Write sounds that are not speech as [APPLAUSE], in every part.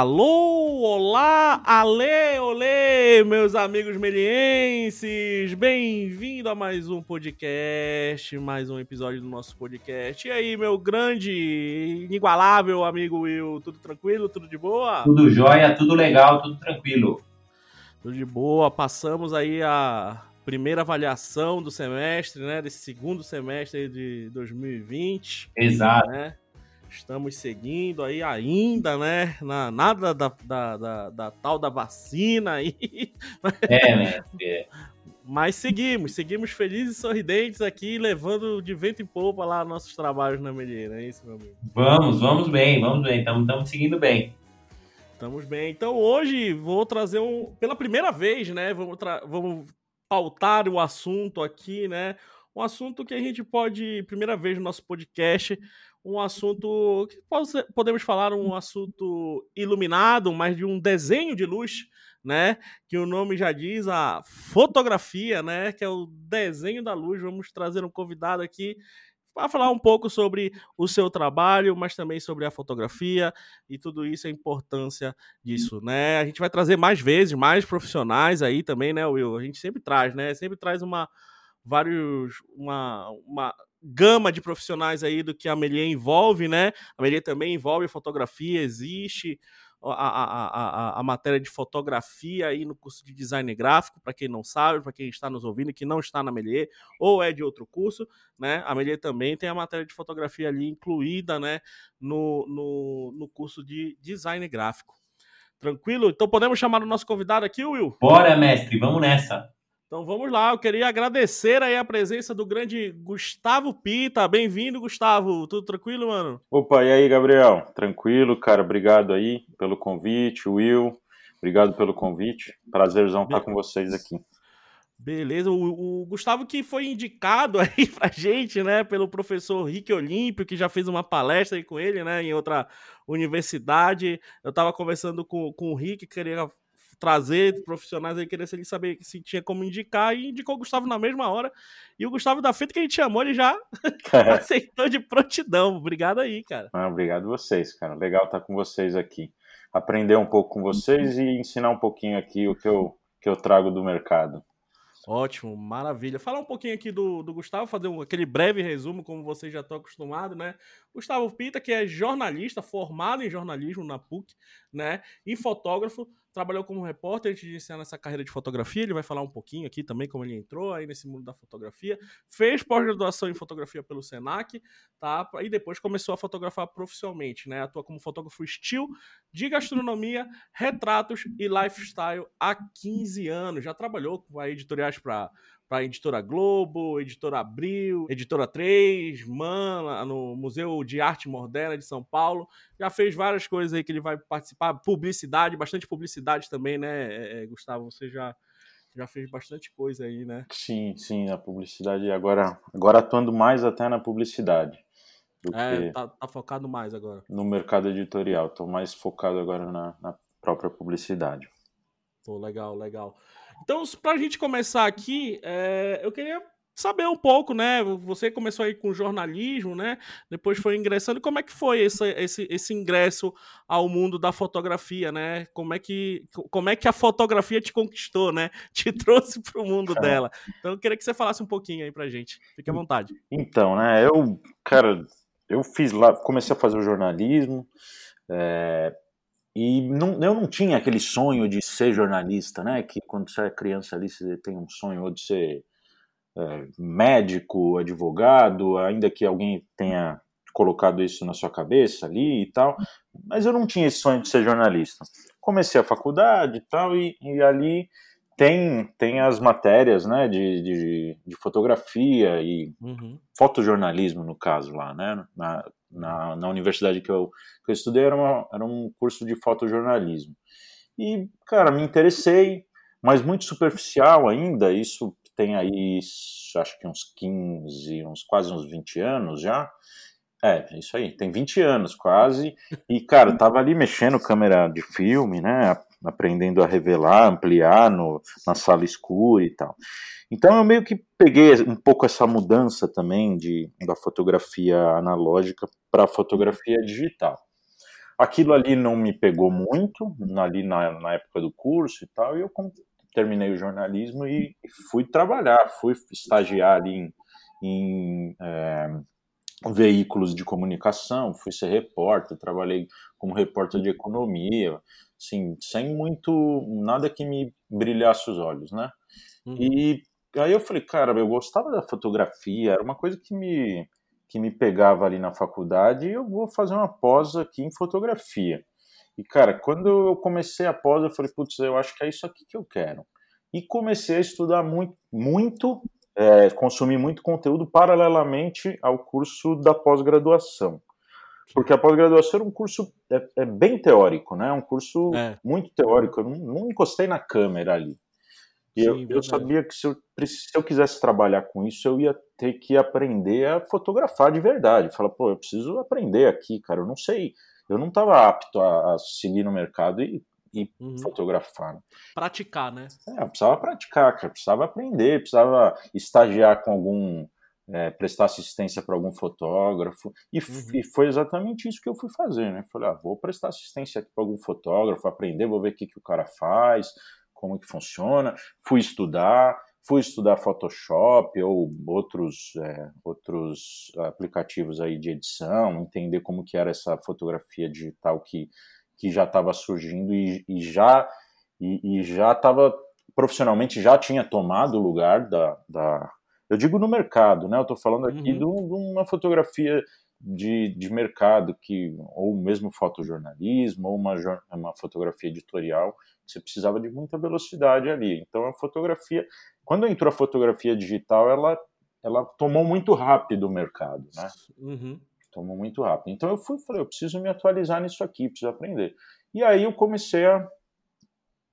Alô, olá, alê, olê, meus amigos melienses, bem-vindo a mais um podcast, mais um episódio do nosso podcast. E aí, meu grande, inigualável amigo Will, tudo tranquilo, tudo de boa? Tudo jóia, tudo legal, tudo tranquilo. Tudo de boa, passamos aí a primeira avaliação do semestre, né, desse segundo semestre de 2020. Exato. Né? Estamos seguindo aí ainda, né? Na, nada da, da, da, da tal da vacina aí. É, né? Mas seguimos, seguimos felizes e sorridentes aqui, levando de vento em polpa lá nossos trabalhos na Melheira, é isso, meu amigo? Vamos, vamos bem, vamos bem, estamos seguindo bem. Estamos bem. Então hoje vou trazer um. Pela primeira vez, né? Vamos, vamos pautar o assunto aqui, né? Um assunto que a gente pode, primeira vez no nosso podcast, um assunto que podemos falar um assunto iluminado, mas de um desenho de luz, né? Que o nome já diz a fotografia, né? Que é o desenho da luz. Vamos trazer um convidado aqui para falar um pouco sobre o seu trabalho, mas também sobre a fotografia e tudo isso, a importância disso, né? A gente vai trazer mais vezes, mais profissionais aí também, né, Will? A gente sempre traz, né? Sempre traz uma vários uma, uma gama de profissionais aí do que a Melier envolve, né? A Melier também envolve fotografia, existe a, a, a, a, matéria de fotografia aí no curso de design gráfico, para quem não sabe, para quem está nos ouvindo que não está na Melier ou é de outro curso, né? A Melier também tem a matéria de fotografia ali incluída, né, no, no, no curso de design gráfico. Tranquilo? Então podemos chamar o nosso convidado aqui, Will? Bora, mestre, vamos nessa. Então vamos lá, eu queria agradecer aí a presença do grande Gustavo Pita. Bem-vindo, Gustavo. Tudo tranquilo, mano? Opa, e aí, Gabriel? Tranquilo, cara. Obrigado aí pelo convite, Will. Obrigado pelo convite. Prazerzão estar com vocês aqui. Beleza, o, o, Gustavo que foi indicado [LAUGHS] aí pra gente, né, pelo professor Rick Olímpio, que já fez uma palestra aí com ele, né, em outra universidade. Eu tava conversando com, com o Rick, queria trazer profissionais aí, queria saber se tinha como indicar, e indicou o Gustavo na mesma hora. E o Gustavo da Feita que a gente chamou, ele já [LAUGHS] [LAUGHS] aceitou de prontidão. Obrigado aí, cara. Ah, obrigado vocês, cara. Legal estar com vocês aqui. Aprender um pouco com vocês e ensinar um pouquinho aqui o que eu, que eu trago do mercado. Ótimo, maravilha. Falar um pouquinho aqui do, do Gustavo, fazer um, aquele breve resumo, como vocês já estão acostumados, né? Gustavo Pita, que é jornalista, formado em jornalismo na PUC, né? E fotógrafo, trabalhou como repórter antes de iniciar nessa carreira de fotografia. Ele vai falar um pouquinho aqui também como ele entrou aí nesse mundo da fotografia. Fez pós-graduação em fotografia pelo Senac, tá? E depois começou a fotografar profissionalmente, né? Atua como fotógrafo estilo de gastronomia, retratos e lifestyle há 15 anos. Já trabalhou com editoriais para para a editora Globo, editora Abril, editora 3, Man, no Museu de Arte Moderna de São Paulo. Já fez várias coisas aí que ele vai participar, publicidade, bastante publicidade também, né, é, é, Gustavo? Você já, já fez bastante coisa aí, né? Sim, sim, na publicidade. Agora, agora atuando mais até na publicidade. é, tá, tá, focado mais agora. No mercado editorial. Estou mais focado agora na, na própria publicidade. Pô, legal, legal. Então, para a gente começar aqui, é, eu queria saber um pouco, né? Você começou aí com jornalismo, né? Depois foi ingressando. Como é que foi esse, esse, esse ingresso ao mundo da fotografia, né? Como é que, como é que a fotografia te conquistou, né? [LAUGHS] Te trouxe para o mundo é. dela. Então, eu queria que você falasse um pouquinho aí para gente. Fique à vontade. Então, né? Eu, cara, eu fiz lá, comecei a fazer o jornalismo. É, e não, eu não tinha aquele sonho de ser jornalista, né? Que quando você é criança ali, você tem um sonho ou de ser é, médico, advogado, ainda que alguém tenha colocado isso na sua cabeça ali e tal. Mas eu não tinha esse sonho de ser jornalista. Comecei a faculdade e tal, e, e ali tem, tem as matérias né, de, de, de fotografia e uhum. fotojornalismo, no caso, lá, né? Na, na, na universidade que eu, que eu estudei era, uma, era um curso de fotojornalismo. E, cara, me interessei, mas muito superficial ainda, isso tem aí, acho que uns 15, uns quase uns 20 anos já. É, isso aí, tem 20 anos quase. E, cara, tava ali mexendo câmera de filme, né? Aprendendo a revelar, ampliar no, na sala escura e tal. Então eu meio que peguei um pouco essa mudança também de, da fotografia analógica para a fotografia digital. aquilo ali não me pegou muito, ali na, na época do curso e tal, e eu terminei o jornalismo e fui trabalhar, fui estagiar ali em, em é, veículos de comunicação, fui ser repórter, trabalhei como repórter de economia, assim, sem muito, nada que me brilhasse os olhos, né? Uhum. E aí eu falei, cara, eu gostava da fotografia, era uma coisa que me, que me pegava ali na faculdade e eu vou fazer uma pós aqui em fotografia. E, cara, quando eu comecei a pós, eu falei, putz, eu acho que é isso aqui que eu quero. E comecei a estudar muito, muito é, consumir muito conteúdo paralelamente ao curso da pós-graduação. Porque a pós-graduação é um curso é, é, bem teórico, né? É um curso é. muito teórico. Eu não, não, encostei na câmera ali. E Sim, eu, eu, sabia que se eu, se eu quisesse trabalhar com isso, eu ia ter que aprender a fotografar de verdade. Falar, pô, eu preciso aprender aqui, cara. Eu não sei. Eu não estava apto a, a seguir no mercado e e uhum. fotografar. Né? Praticar, né? É, eu precisava praticar, cara, precisava aprender, precisava estagiar com algum. É, prestar assistência para algum fotógrafo, e, uhum. e, foi exatamente isso que eu fui fazer, né? Falei, ah, vou prestar assistência aqui para algum fotógrafo, aprender, vou ver o que, que o cara faz, como que funciona, fui estudar, fui estudar Photoshop ou outros, é, outros aplicativos aí de edição, entender como que era essa fotografia digital que que já estava surgindo e, e já e, e já estava profissionalmente já tinha tomado o lugar da, da eu digo no mercado, né? Eu estou falando aqui uhum. de, uma fotografia de, de mercado que ou mesmo fotojornalismo ou uma, uma fotografia editorial você precisava de muita velocidade ali. Então a fotografia, quando entrou a fotografia digital, ela ela tomou muito rápido o mercado, né? Uhum tomou muito rápido. Então eu fui falei, eu preciso me atualizar nisso aqui, preciso aprender. E aí eu comecei a,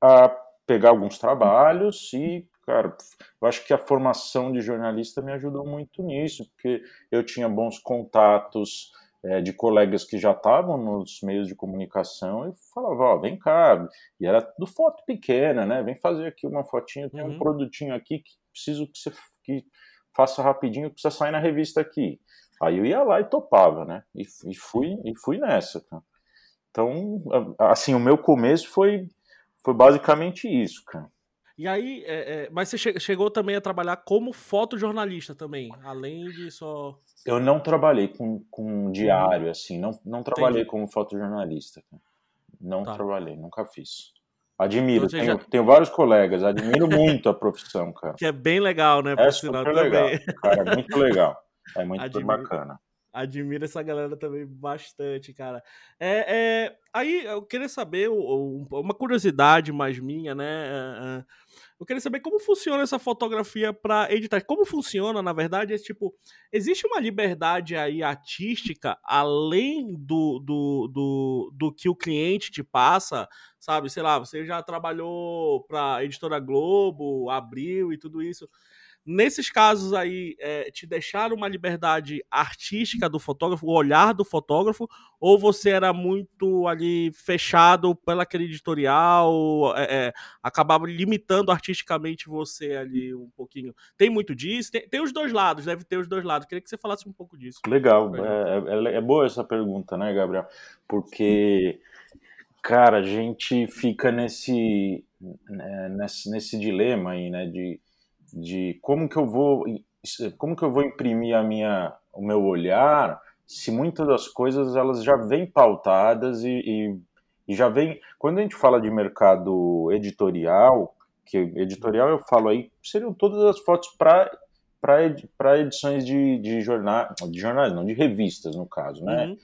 a pegar alguns trabalhos e, cara, eu acho que a formação de jornalista me ajudou muito nisso, porque eu tinha bons contatos é, de colegas que já estavam nos meios de comunicação e falava, ó, vem cá, e era do foto pequena, né? Vem fazer aqui uma fotinha, tem uhum. um produtinho aqui que preciso que você que faça rapidinho, precisa sair na revista aqui. Aí eu ia lá e topava, né? E, e fui e fui nessa. Cara. Então, assim, o meu começo foi, foi basicamente isso, cara. E aí, é, é, mas você che chegou também a trabalhar como fotojornalista também, além de só. Eu não trabalhei com, com diário, assim, não, não trabalhei Entendi. como fotojornalista. Cara. Não tá. trabalhei, nunca fiz. Admiro, então, tenho, já... tenho, vários colegas, admiro muito a profissão, cara. [LAUGHS] Que é bem legal, né? É super legal, cara, é muito legal. É muito [LAUGHS] admiro, bacana. Admiro essa galera também bastante, cara. É, é aí eu queria saber uma curiosidade mais minha, né? É, é, eu queria saber como funciona essa fotografia para editar. Como funciona, na verdade, é tipo, existe uma liberdade aí artística além do, do, do, do que o cliente te passa, sabe? Sei lá, você já trabalhou para editora Globo, Abril e tudo isso. Nesses casos aí, é, te deixaram uma liberdade artística do fotógrafo, o olhar do fotógrafo, ou você era muito ali fechado pela aquele editorial, é, é, acabava limitando artisticamente você ali um pouquinho? Tem muito disso? Tem, tem, os dois lados, deve ter os dois lados. Queria que você falasse um pouco disso. Legal, é, é, é boa essa pergunta, né, Gabriel? Porque, cara, a gente fica nesse, né, nesse, nesse dilema aí, né, de de como que eu vou como que eu vou imprimir a minha o meu olhar se muitas das coisas elas já vêm pautadas e, e, e já vem quando a gente fala de mercado editorial que editorial eu falo aí seriam todas as fotos para para edições de, de jornal de jornais não de revistas no caso né uhum.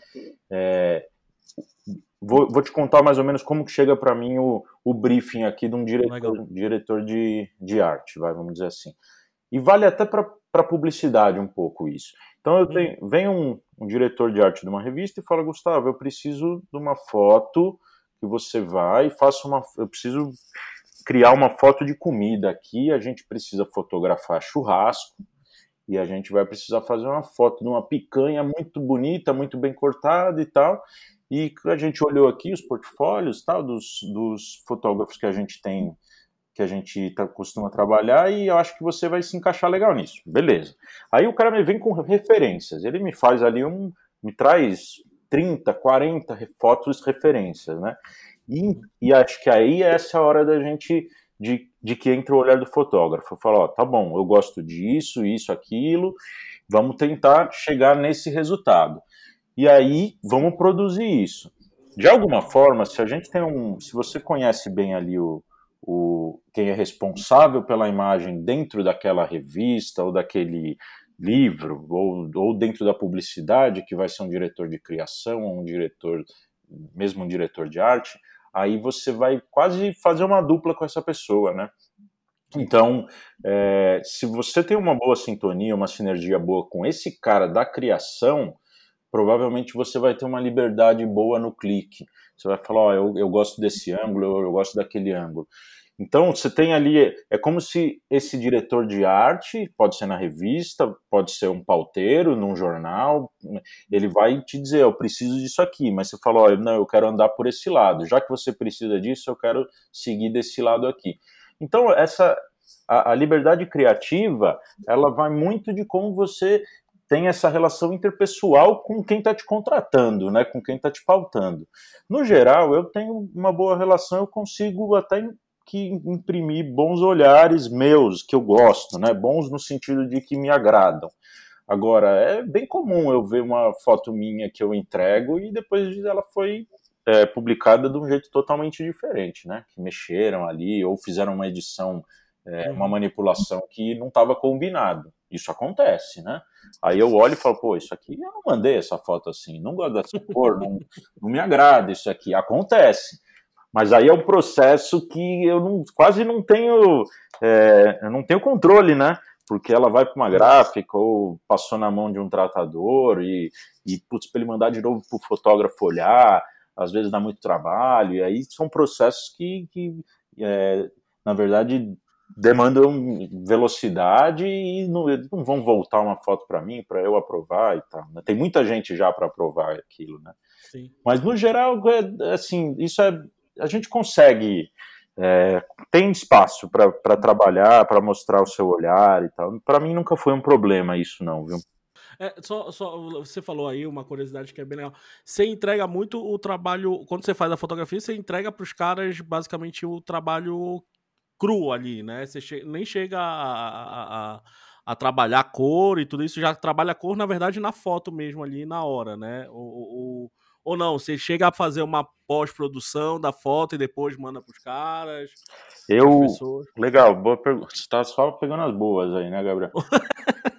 é, Vou, vou, te contar mais ou menos como que chega para mim o, o, briefing aqui de um diretor, diretor de, de arte, vai, vamos dizer assim. E vale até para publicidade um pouco isso. Então eu tenho, vem um, um, diretor de arte de uma revista e fala, Gustavo, eu preciso de uma foto que você vai e faça uma. Eu preciso criar uma foto de comida aqui, a gente precisa fotografar churrasco e a gente vai precisar fazer uma foto de uma picanha muito bonita, muito bem cortada e tal. E a gente olhou aqui os portfólios tal dos, dos fotógrafos que a gente tem, que a gente tá, costuma trabalhar, e eu acho que você vai se encaixar legal nisso. Beleza. Aí o cara me vem com referências, ele me faz ali um. me traz 30, 40 fotos referências, né? E, e acho que aí é essa hora da gente de, de que entra o olhar do fotógrafo. Fala, ó, tá bom, eu gosto disso, isso, aquilo, vamos tentar chegar nesse resultado. E aí vamos produzir isso. De alguma forma, se a gente tem um. Se você conhece bem ali o, o quem é responsável pela imagem dentro daquela revista ou daquele livro, ou, ou dentro da publicidade, que vai ser um diretor de criação, ou um diretor, mesmo um diretor de arte, aí você vai quase fazer uma dupla com essa pessoa, né? Então, é, se você tem uma boa sintonia, uma sinergia boa com esse cara da criação, provavelmente você vai ter uma liberdade boa no clique. Você vai falar, oh, eu, eu gosto desse ângulo, eu, eu gosto daquele ângulo. Então, você tem ali, é como se esse diretor de arte, pode ser na revista, pode ser um pauteiro num jornal, ele vai te dizer, eu preciso disso aqui, mas você fala, não, eu quero andar por esse lado, já que você precisa disso, eu quero seguir desse lado aqui. Então, essa, a, a liberdade criativa, ela vai muito de como você tem essa relação interpessoal com quem está te contratando, né, com quem está te pautando. No geral, eu tenho uma boa relação, eu consigo até que imprimir bons olhares meus, que eu gosto, né? Bons no sentido de que me agradam. Agora, é bem comum eu ver uma foto minha que eu entrego e depois ela foi é, publicada de um jeito totalmente diferente, né? Que mexeram ali ou fizeram uma edição, é, uma uhum. manipulação que não estava combinado. Isso acontece, né? Aí eu olho e falo, pô, isso aqui eu não mandei essa foto assim, não gosto dessa cor, não, não me agrada isso aqui. Acontece. Mas aí é um processo que eu não, quase não tenho, é, eu não tenho controle, né? Porque ela vai para uma gráfica ou passou na mão de um tratador e, e putz, para ele mandar de novo para o fotógrafo olhar, às vezes dá muito trabalho, e aí são processos que, que é, na verdade, demandam velocidade e não, não vão voltar uma foto para mim para eu aprovar e tal. Né? Tem muita gente já para aprovar aquilo, né? Sim. Mas no geral, é, assim, isso é a gente consegue. É, tem espaço para trabalhar, para mostrar o seu olhar e tal. Para mim nunca foi um problema isso, não, viu? É, só, só, você falou aí uma curiosidade que é bem legal. Você entrega muito o trabalho. Quando você faz a fotografia, você entrega para os caras basicamente o trabalho cru ali, né? Você che nem chega a, a, a, a, trabalhar cor e tudo isso, já trabalha cor, na verdade, na foto mesmo ali na hora, né? O, o, ou não, você chega a fazer uma pós-produção da foto e depois manda para os caras? Eu. Legal, boa pergunta. Você tá só pegando as boas aí, né, Gabriel?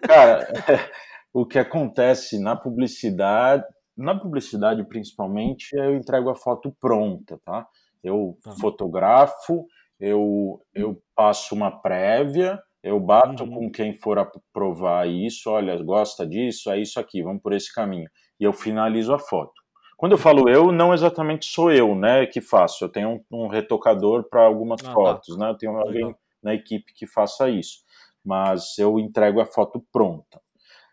Cara, [LAUGHS] o que acontece na publicidade, na publicidade principalmente, eu entrego a foto pronta, tá? Eu tá. fotografo, eu, eu passo uma prévia, eu bato uhum. com quem for aprovar isso, olha, gosta disso, é isso aqui, vamos por esse caminho. E eu finalizo a foto. Quando eu falo eu, não exatamente sou eu, né, que faço. Eu tenho um, um retocador para algumas ah, tá. fotos, tá. né? Eu tenho alguém Legal. na equipe que faça isso. Mas eu entrego a foto pronta.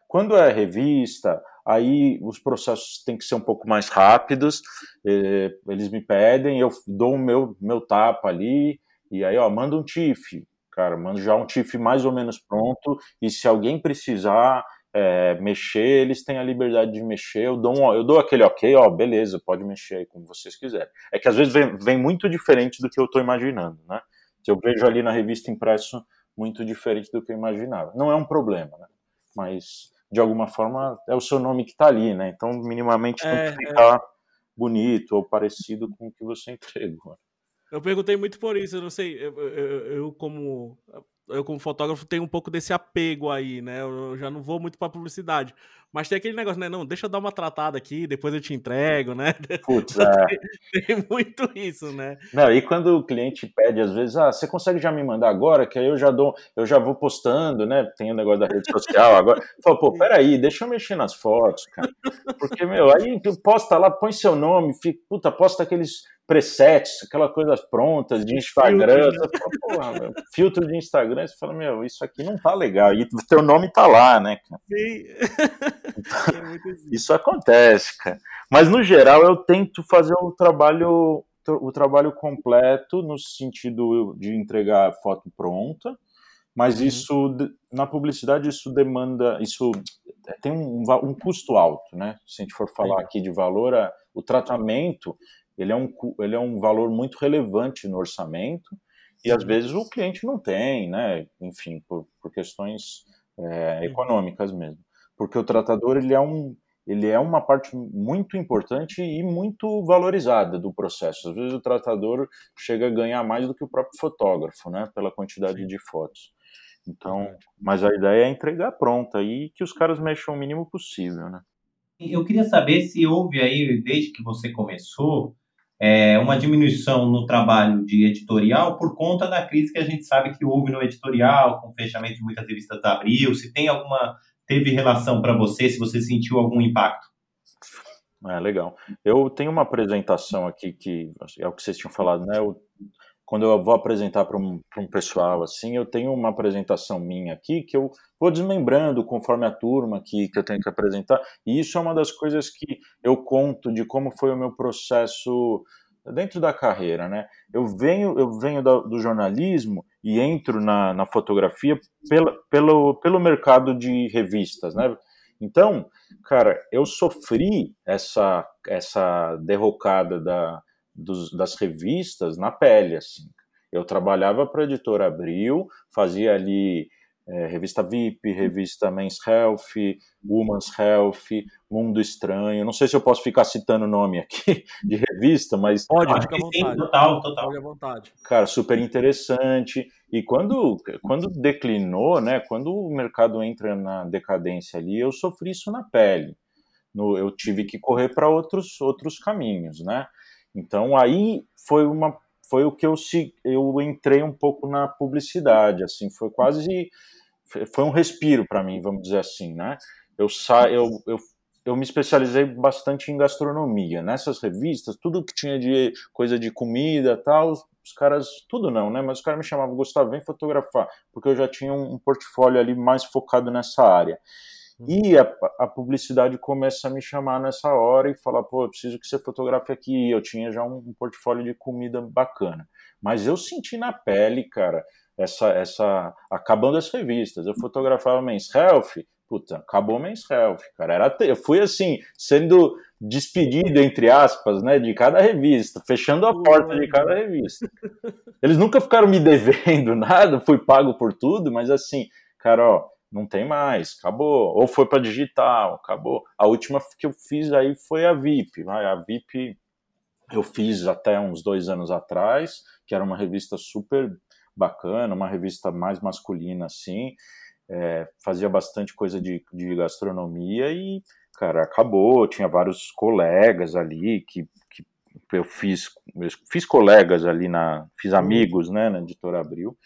Quando é revista, aí os processos têm que ser um pouco mais rápidos. Eh, eles me pedem, eu dou o meu, meu tapa ali, e aí, ó, manda um TIFF. Cara, mando já um TIFF mais ou menos pronto, e se alguém precisar, é, mexer, eles têm a liberdade de mexer. Eu dou, um, eu dou aquele ok, ó, beleza, pode mexer aí como vocês quiserem. É que às vezes vem, vem muito diferente do que eu estou imaginando, né? Se eu vejo ali na revista impresso muito diferente do que eu imaginava. Não é um problema, né? Mas de alguma forma é o seu nome que está ali, né? Então minimamente é, tem que ficar é. bonito ou parecido com o que você entregou. Eu perguntei muito por isso, eu não sei, eu, eu, eu como eu como fotógrafo tenho um pouco desse apego aí, né? Eu já não vou muito para publicidade. Mas tem aquele negócio, né? Não, deixa eu dar uma tratada aqui, depois eu te entrego, né? [LAUGHS] Putz, é. tem, muito isso, né? Não, e quando o cliente pede, às vezes, ah, você consegue já me mandar agora? Que aí eu já dou, eu já vou postando, né? Tem o negócio da rede social agora. Fala, pô, peraí, deixa eu mexer nas fotos, cara. Porque, meu, aí posta lá, põe seu nome, fica, puta, posta aqueles presets, aquelas coisas prontas de Instagram. Filtro, fala, meu, filtro de Instagram, você fala, meu, isso aqui não tá legal. E o teu nome tá lá, né? Sim. [LAUGHS] isso acontece, cara. Mas no geral eu tento fazer o trabalho o trabalho completo no sentido de entregar a foto pronta, mas uhum. isso na publicidade isso demanda, isso tem um, um, custo alto, né? Se a gente for falar aqui de valor, o tratamento ele é, um, ele é um valor muito relevante no orçamento e às vezes o cliente não tem, né? Enfim, por, por questões é, econômicas mesmo. Porque o tratador ele é um ele é uma parte muito importante e muito valorizada do processo. Às vezes o tratador chega a ganhar mais do que o próprio fotógrafo, né, pela quantidade Sim. de fotos. Então, mas a ideia é entregar pronta e que os caras mexam o mínimo possível, né? Eu queria saber se houve aí, desde que você começou, é, uma diminuição no trabalho de editorial por conta da crise que a gente sabe que houve no editorial, com o fechamento de muitas revistas da Abril, se tem alguma teve relação para você, se você sentiu algum impacto? É, legal. Eu tenho uma apresentação aqui que é o que vocês tinham falado, né? Eu, quando eu vou apresentar para um, um, pessoal assim, eu tenho uma apresentação minha aqui que eu vou desmembrando conforme a turma que, que eu tenho que apresentar. E isso é uma das coisas que eu conto de como foi o meu processo dentro da carreira, né? Eu venho, eu venho do, jornalismo e entro na, na fotografia pela, pelo, pelo mercado de revistas, né? Então, cara, eu sofri essa, essa derrocada da, dos, das revistas na pele, assim. Eu trabalhava para a editora Abril, fazia ali é, revista VIP, revista Men's Health, Woman's Health, Mundo Estranho. Não sei se eu posso ficar citando o nome aqui [LAUGHS] de revista, mas. Pode, fica à vontade. Total, total. Pode à vontade. Cara, super interessante. E quando, quando declinou, né? Quando o mercado entra na decadência ali, eu sofri isso na pele. No, eu tive que correr para outros, outros caminhos, né? Então aí foi uma foi o que eu eu entrei um pouco na publicidade, assim, foi quase foi um respiro para mim, vamos dizer assim, né? Eu, sa eu, eu, eu me especializei bastante em gastronomia. Nessas revistas, tudo que tinha de coisa de comida tal, os caras, tudo não, né? Mas os caras me chamavam, Gustavo, vem fotografar, porque eu já tinha um, portfólio ali mais focado nessa área. E a, a, publicidade começa a me chamar nessa hora e falar, pô, eu preciso que você fotografe aqui. Eu tinha já um, um portfólio de comida bacana. Mas eu senti na pele, cara, essa, essa acabando as revistas. Eu fotografava Men's Health, puta, acabou Men's Health, cara. Era, eu fui assim, sendo despedido, entre aspas, né, de cada revista, fechando a porta de cada revista. Eles nunca ficaram me [LAUGHS] devendo nada, fui pago por tudo, mas assim, cara, ó, não tem mais, acabou. Ou foi para digital, acabou. A última que eu fiz aí foi a VIP. A VIP eu fiz até uns dois anos atrás, que era uma revista super bacana, uma revista mais masculina assim, é, fazia bastante coisa de, de gastronomia e, cara, acabou, tinha vários colegas ali que, que eu fiz, eu fiz colegas ali na, fiz amigos, né, na Editora Abril,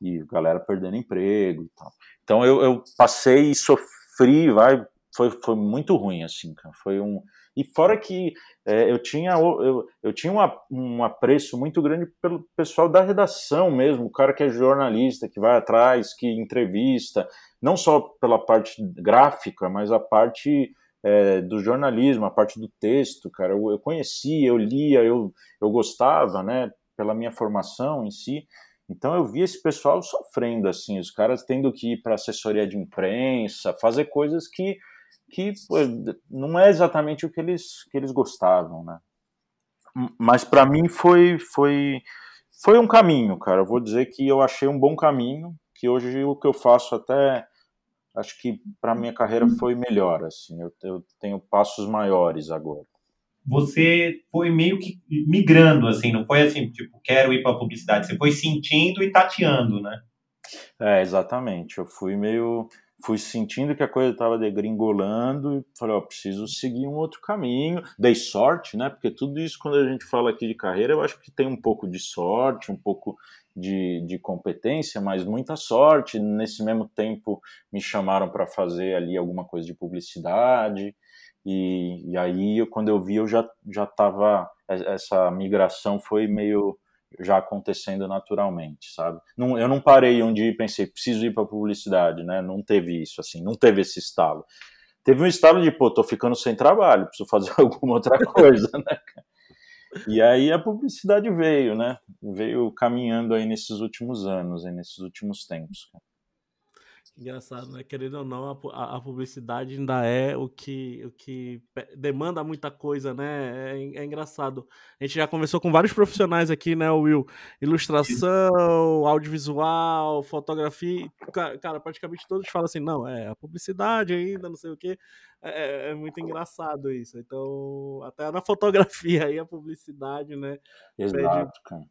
e galera perdendo emprego e tal. Então eu, eu passei e sofri, vai, foi, foi muito ruim, assim, cara, foi um, e fora que é, eu tinha, eu, eu tinha uma, um apreço muito grande pelo pessoal da redação mesmo, o cara que é jornalista, que vai atrás, que entrevista, não só pela parte gráfica, mas a parte é, do jornalismo, a parte do texto, cara. Eu, eu conhecia, eu lia, eu, eu gostava, né, pela minha formação em si. Então eu vi esse pessoal sofrendo, assim, os caras tendo que ir para assessoria de imprensa, fazer coisas que que pô, não é exatamente o que eles, que eles gostavam, né? Mas para mim foi, foi, foi um caminho, cara. Eu vou dizer que eu achei um bom caminho, que hoje o que eu faço até acho que para minha carreira foi melhor, assim. Eu, eu tenho passos maiores agora. Você foi meio que migrando, assim, não foi assim, tipo, quero ir para publicidade. Você foi sentindo e tateando, né? É, exatamente. Eu fui meio fui sentindo que a coisa estava degringolando e falei, ó, preciso seguir um outro caminho. Dei sorte, né? Porque tudo isso, quando a gente fala aqui de carreira, eu acho que tem um pouco de sorte, um pouco de, de competência, mas muita sorte. Nesse mesmo tempo, me chamaram para fazer ali alguma coisa de publicidade. E, e aí, quando eu vi, eu já já estava. Essa migração foi meio já acontecendo naturalmente, sabe? Não, eu não parei um dia e pensei, preciso ir para publicidade, né? Não teve isso, assim, não teve esse estalo. Teve um estalo de, pô, tô ficando sem trabalho, preciso fazer [LAUGHS] alguma outra coisa, né? E aí a publicidade veio, né? Veio caminhando aí nesses últimos anos, aí nesses últimos tempos. Engraçado, né? Querendo ou não, a, a, publicidade ainda é o que, o que demanda muita coisa, né? É, é, engraçado. A gente já conversou com vários profissionais aqui, né, Will? Ilustração, audiovisual, fotografia. Cara, praticamente todos falam assim: não, é a publicidade ainda, não sei o quê. É, é, é muito engraçado isso. Então, até na fotografia aí, a publicidade, né? Exato, pede, cara.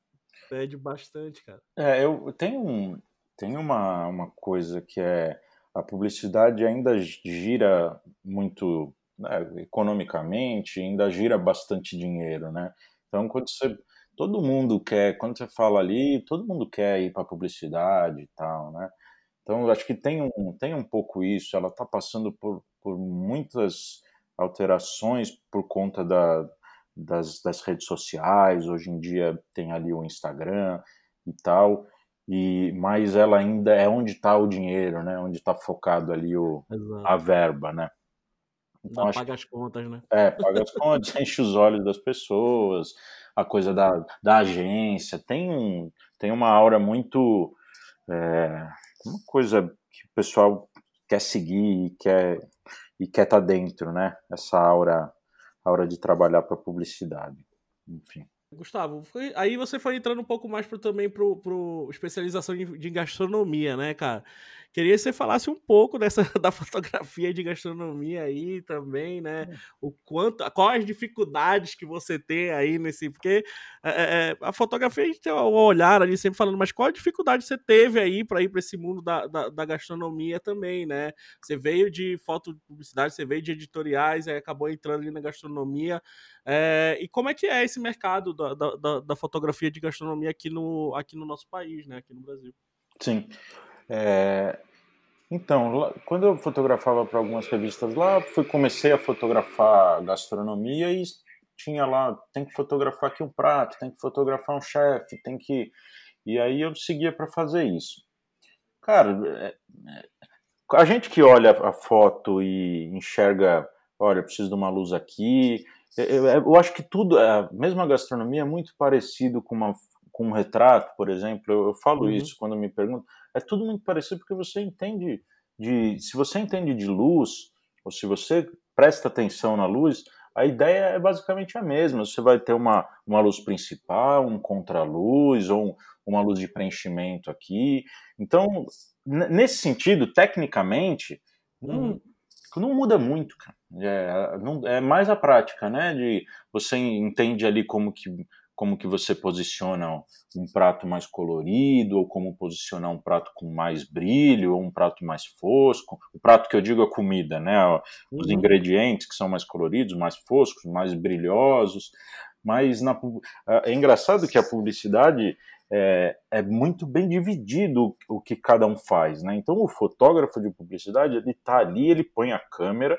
Pede bastante, cara. É, eu tenho um tem uma, uma coisa que é a publicidade ainda gira muito né, economicamente, ainda gira bastante dinheiro, né? Então, quando você todo mundo quer, quando você fala ali, todo mundo quer ir para publicidade e tal, né? Então, acho que tem um, tem um pouco isso, ela está passando por, por muitas alterações por conta da, das, das redes sociais, hoje em dia tem ali o Instagram e tal, e mas ela ainda é onde está o dinheiro, né? Onde está focado ali o, a verba, né? Então, paga as contas, né? É, paga as contas, [LAUGHS] enche os olhos das pessoas, a coisa da, da agência, tem, um, tem uma aura muito. É, uma coisa que o pessoal quer seguir e quer e quer estar tá dentro, né? Essa aura, aura de trabalhar para publicidade, enfim. Gustavo, foi, aí você foi entrando um pouco mais pro, também pro, pro especialização de, gastronomia, né, cara? Queria que você falasse um pouco dessa [LAUGHS] da fotografia de gastronomia aí também, né? O quanto, quais as dificuldades que você tem aí nesse, porque é, é, é, a fotografia a gente tem um olhar ali sempre falando, mas qual a dificuldade você teve aí para ir para esse mundo da, da, da, gastronomia também, né? Você veio de foto de publicidade, você veio de editoriais, aí acabou entrando ali na gastronomia. É, e como é que é esse mercado da, da, da fotografia de gastronomia aqui no, aqui no nosso país, né? Aqui no Brasil? Sim. É, então, quando eu fotografava para algumas revistas lá, fui comecei a fotografar gastronomia e tinha lá, tem que fotografar aqui um prato, tem que fotografar um chefe, tem que e aí eu seguia para fazer isso. Cara, é, é, a gente que olha a foto e enxerga, olha, preciso de uma luz aqui. Eu, eu acho que tudo, mesmo a gastronomia é muito parecido com uma com um retrato, por exemplo. Eu, eu falo uhum. isso quando me perguntam é tudo muito parecido porque você entende de. Se você entende de luz, ou se você presta atenção na luz, a ideia é basicamente a mesma. Você vai ter uma, uma luz principal, um contraluz, ou um, uma luz de preenchimento aqui. Então, nesse sentido, tecnicamente, não, não muda muito, cara. É, não, é mais a prática, né? De você entende ali como que como que você posiciona um prato mais colorido, ou como posicionar um prato com mais brilho, ou um prato mais fosco. O prato que eu digo é comida, né? Os uhum. ingredientes que são mais coloridos, mais foscos, mais brilhosos. Mas na, é engraçado que a publicidade é, é, muito bem dividido o que cada um faz, né? Então o fotógrafo de publicidade ele está ali, ele põe a câmera,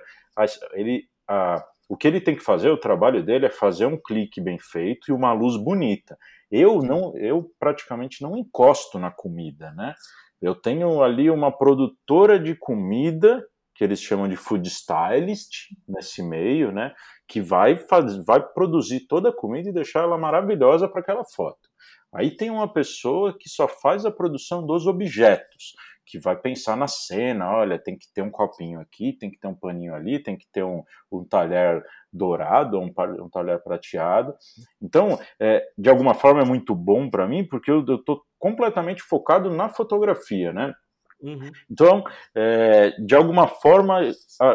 ele a, o que ele tem que fazer, o trabalho dele é fazer um clique bem feito e uma luz bonita. Eu não, eu praticamente não encosto na comida, né? Eu tenho ali uma produtora de comida que eles chamam de food stylist nesse meio, né? Que vai fazer, vai produzir toda a comida e deixar ela maravilhosa para aquela foto. Aí tem uma pessoa que só faz a produção dos objetos que vai pensar na cena, olha, tem que ter um copinho aqui, tem que ter um paninho ali, tem que ter um, um talher dourado, um, um talher prateado. Então, é, de alguma forma é muito bom para mim, porque eu estou completamente focado na fotografia, né? Uhum. Então, é, de alguma forma,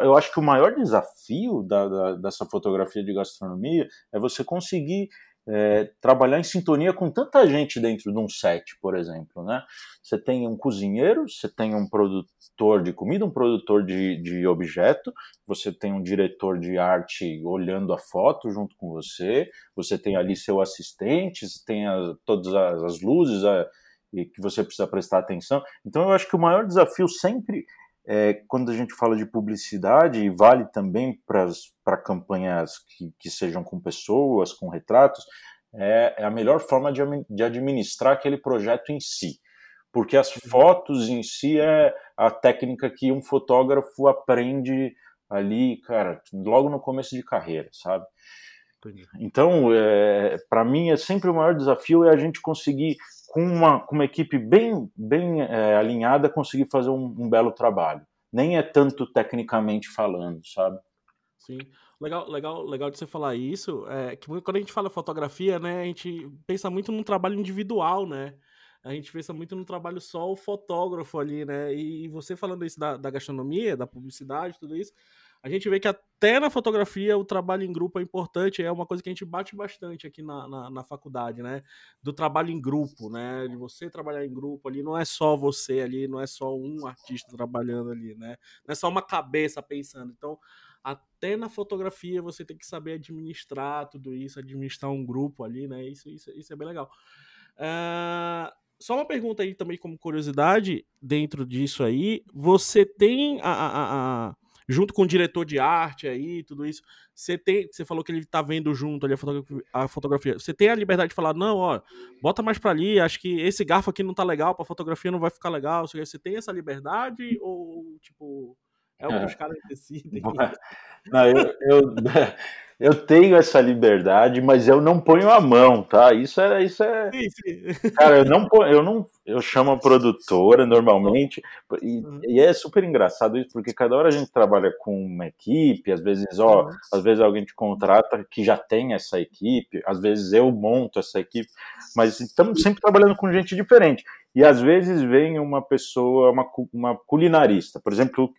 eu acho que o maior desafio da, da, dessa fotografia de gastronomia é você conseguir é, trabalhar em sintonia com tanta gente dentro de um set, por exemplo, né? Você tem um cozinheiro, você tem um produtor de comida, um produtor de, de objeto, você tem um diretor de arte olhando a foto junto com você, você tem ali seu assistente, você tem a, todas as, as luzes a, que você precisa prestar atenção. Então, eu acho que o maior desafio sempre é, quando a gente fala de publicidade, e vale também para campanhas que, que, sejam com pessoas, com retratos, é, é a melhor forma de, de, administrar aquele projeto em si. Porque as fotos em si é a técnica que um fotógrafo aprende ali, cara, logo no começo de carreira, sabe? Então, é, para mim, é sempre o maior desafio é a gente conseguir com uma, com uma equipe bem, bem é, alinhada, conseguir fazer um, um, belo trabalho. Nem é tanto tecnicamente falando, sabe? Sim. Legal, legal, legal de você falar isso. É que quando a gente fala fotografia, né, a gente pensa muito num trabalho individual, né? A gente pensa muito no trabalho só o fotógrafo ali, né? E, você falando isso da, da gastronomia, da publicidade, tudo isso, a gente vê que até na fotografia o trabalho em grupo é importante, é uma coisa que a gente bate bastante aqui na, na, na, faculdade, né? Do trabalho em grupo, né? De você trabalhar em grupo ali, não é só você ali, não é só um artista trabalhando ali, né? Não é só uma cabeça pensando. Então, até na fotografia você tem que saber administrar tudo isso, administrar um grupo ali, né? Isso, isso, isso é bem legal. Uh, só uma pergunta aí também como curiosidade dentro disso aí, você tem a, a, a junto com o diretor de arte aí, tudo isso, você tem, você falou que ele tá vendo junto ali a fotografia, a fotografia. Você tem a liberdade de falar, não, ó, bota mais para ali, acho que esse garfo aqui não tá legal, para fotografia não vai ficar legal. Você tem essa liberdade ou tipo é o que é. os caras decidem? Não, eu, eu, [LAUGHS] [LAUGHS] eu tenho essa liberdade, mas eu não ponho a mão, tá? Isso é, isso é. Sim, sim. [LAUGHS] Cara, eu não ponho, eu não, eu chamo a produtora normalmente e, uhum. e, é super engraçado isso porque cada hora a gente trabalha com uma equipe, às vezes, ó, uhum. às vezes alguém te contrata que já tem essa equipe, às vezes eu monto essa equipe, mas estamos sempre trabalhando com gente diferente. E às vezes vem uma pessoa, uma, uma culinarista, por exemplo,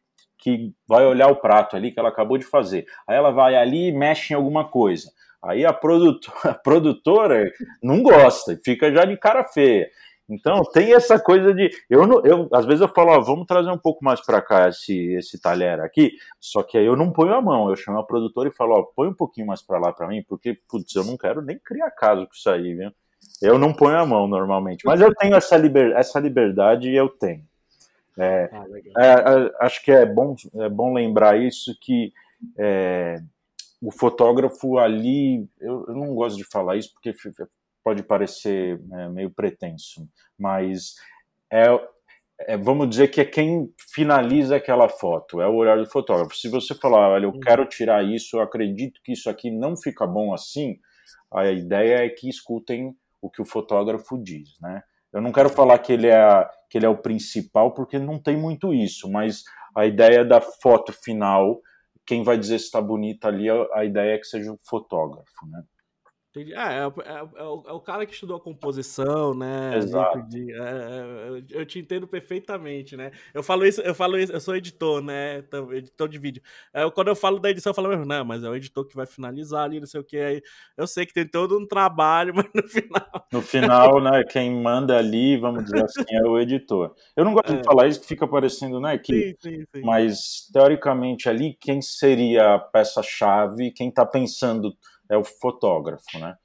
que vai olhar o prato ali que ela acabou de fazer. Aí ela vai ali e mexe em alguma coisa. Aí a produtora, [LAUGHS] a produtora não gosta, fica já de cara feia. Então tem essa coisa de eu, eu às vezes eu falo, ó, vamos trazer um pouco mais para cá esse esse talher aqui, só que aí eu não ponho a mão, eu chamo a produtora e falo, ó, põe um pouquinho mais para lá para mim, porque putz, eu não quero nem criar caso com isso aí, viu? Eu não ponho a mão normalmente, mas eu tenho essa, liber, essa liberdade e eu tenho. É, ah, é, acho que é bom, é bom lembrar isso que é, o fotógrafo ali, eu, eu, não gosto de falar isso porque pode parecer é, meio pretenso, mas é, é, vamos dizer que é quem finaliza aquela foto, é o olhar do fotógrafo. Se você falar, olha, eu quero tirar isso, eu acredito que isso aqui não fica bom assim, a ideia é que escutem o que o fotógrafo diz, né? Eu não quero falar que ele é, que ele é o principal, porque não tem muito isso, mas a ideia da foto final, quem vai dizer se está bonita ali, a ideia é que seja o fotógrafo, né? Entendi. Ah, é, é, é, o, é, o, cara que estudou a composição, né? Exato. De, é, é, eu te entendo perfeitamente, né? Eu falo isso, eu falo isso, eu sou editor, né? Editor de vídeo. Eu, quando eu falo da edição, eu falo, não, mas é o editor que vai finalizar ali, não sei o que. Aí eu sei que tem todo um trabalho, [LAUGHS] mas no final. No final, né? Quem manda ali, vamos dizer assim, é o editor. Eu não gosto de falar isso que fica parecendo, né? Que, sim, sim, sim. Mas teoricamente ali, quem seria a peça-chave, quem está pensando é o fotógrafo, né?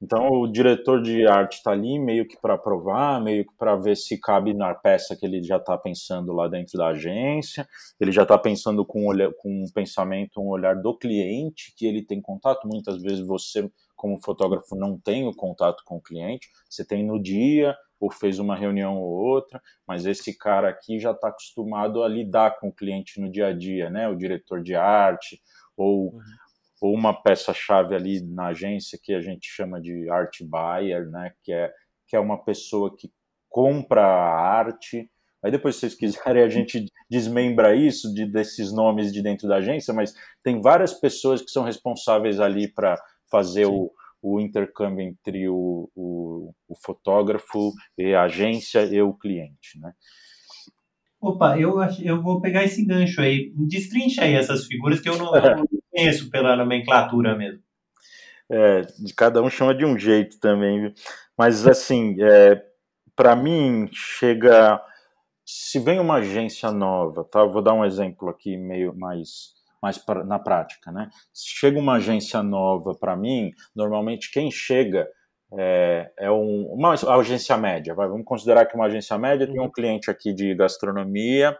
Então o diretor de arte está ali meio que para provar, meio que para ver se cabe na peça que ele já está pensando lá dentro da agência. Ele já está pensando com um, com um pensamento, um olhar do cliente que ele tem contato. Muitas vezes você, como fotógrafo, não tem o contato com o cliente. Você tem no dia ou fez uma reunião ou outra, mas esse cara aqui já está acostumado a lidar com o cliente no dia a dia, né? O diretor de arte ou uhum ou uma peça-chave ali na agência que a gente chama de art buyer, né, que é, que é uma pessoa que compra a arte. Aí depois, se vocês quiserem, a gente desmembra isso de, desses nomes de dentro da agência, mas tem várias pessoas que são responsáveis ali para fazer o, o intercâmbio entre o, o, o, fotógrafo e a agência e o cliente, né? Opa, eu, eu vou pegar esse gancho aí. Destrincha aí essas figuras que eu não, eu [LAUGHS] não conheço pela nomenclatura mesmo. É, cada um chama de um jeito também, viu? Mas assim, é, para mim chega, se vem uma agência nova, tá? Eu vou dar um exemplo aqui meio mais mais pra, na prática, né? Se chega uma agência nova para mim, normalmente quem chega é, é um, uma agência média. Vai, vamos considerar que uma agência média tem um uhum. cliente aqui de gastronomia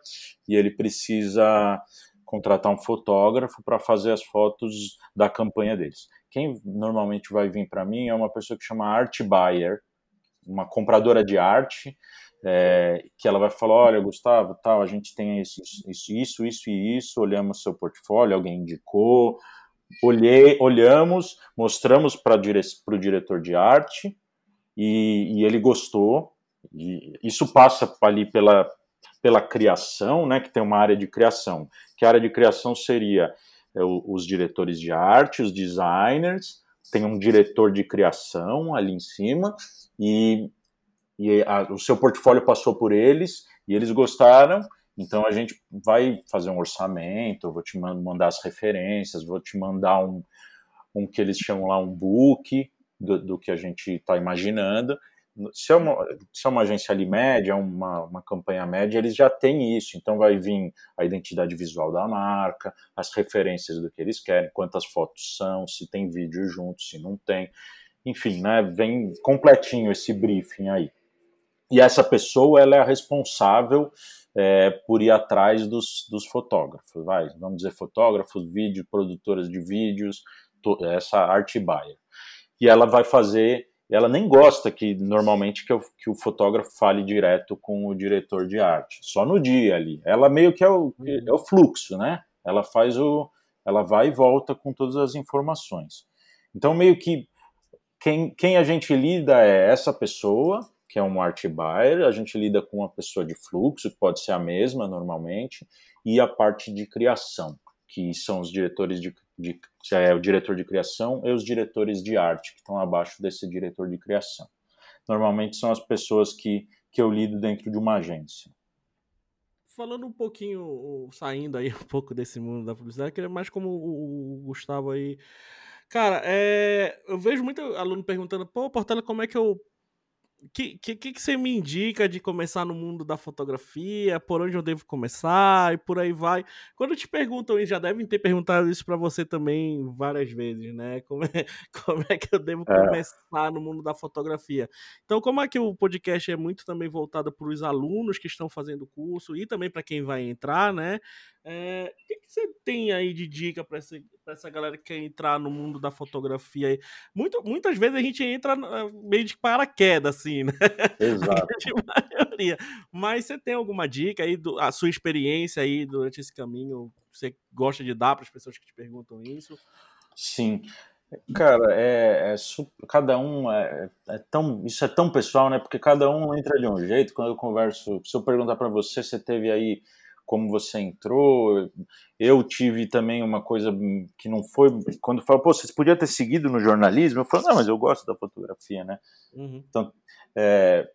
e ele precisa contratar um fotógrafo para fazer as fotos da campanha deles. Quem normalmente vai vir para mim é uma pessoa que chama art buyer, uma compradora de arte, é, que ela vai falar, olha, Gustavo, tal, a gente tem isso, isso, isso, isso e isso, olhamos seu portfólio, alguém indicou, olhei, olhamos, mostramos para dire, o diretor de arte e, e ele gostou, E isso passa ali pela, pela criação, né, que tem uma área de criação, que a área de criação seria é, os diretores de arte, os designers, tem um diretor de criação ali em cima, e, e a, o seu portfólio passou por eles, e eles gostaram, então a gente vai fazer um orçamento, vou te mandar as referências, vou te mandar um, um que eles chamam lá um book do, do que a gente está imaginando, é se é uma agência ali média, uma, uma campanha média, eles já têm isso. Então vai vir a identidade visual da marca, as referências do que eles querem, quantas fotos são, se tem vídeo junto, se não tem. Enfim, né, vem completinho esse briefing aí. E essa pessoa ela é a responsável é, por ir atrás dos, dos fotógrafos, vai, vamos dizer fotógrafos, vídeo, produtoras de vídeos, essa arte buyer. E ela vai fazer ela nem gosta que normalmente que, eu, que, o fotógrafo fale direto com o diretor de arte, só no dia ali. Ela meio que é o, é o fluxo, né? Ela faz o, ela vai e volta com todas as informações. Então meio que quem, quem a gente lida é essa pessoa que é um art buyer, a gente lida com uma pessoa de fluxo, que pode ser a mesma normalmente, e a parte de criação, que são os diretores de de, é o diretor de criação e os diretores de arte, que estão abaixo desse diretor de criação. Normalmente são as pessoas que, que eu lido dentro de uma agência. Falando um pouquinho, saindo aí [LAUGHS] um pouco desse mundo da publicidade, que é mais como o, Gustavo aí. Cara, é, eu vejo muito aluno perguntando, pô, Portela, como é que eu o que, que, que você me indica de começar no mundo da fotografia? Por onde eu devo começar? E por aí vai. Quando te perguntam, e já devem ter perguntado isso para você também várias vezes, né? [LAUGHS] Como é, como é que eu devo é. começar no mundo da fotografia? Então, como é que o podcast é muito também voltado para os alunos que estão fazendo o curso e também para quem vai entrar, né? É, o que, que, você tem aí de dica para essa, essa galera que quer entrar no mundo da fotografia? Aí? Muito, muitas vezes a gente entra meio de paraquedas, assim, né? [LAUGHS] Exato. maioria. Mas você tem alguma dica aí, do, a sua experiência aí durante esse caminho? Você gosta de dar para as pessoas que te perguntam isso? Sim. Cara, é, é cada um é, é, tão isso é tão pessoal, né? Porque cada um entra de um jeito. Quando eu converso, se eu perguntar para você, você teve aí como você entrou. Eu tive também uma coisa que não foi. Quando falo, pô, você podia ter seguido no jornalismo, eu falo, não, mas eu gosto da fotografia, né? Uhum. Então, é,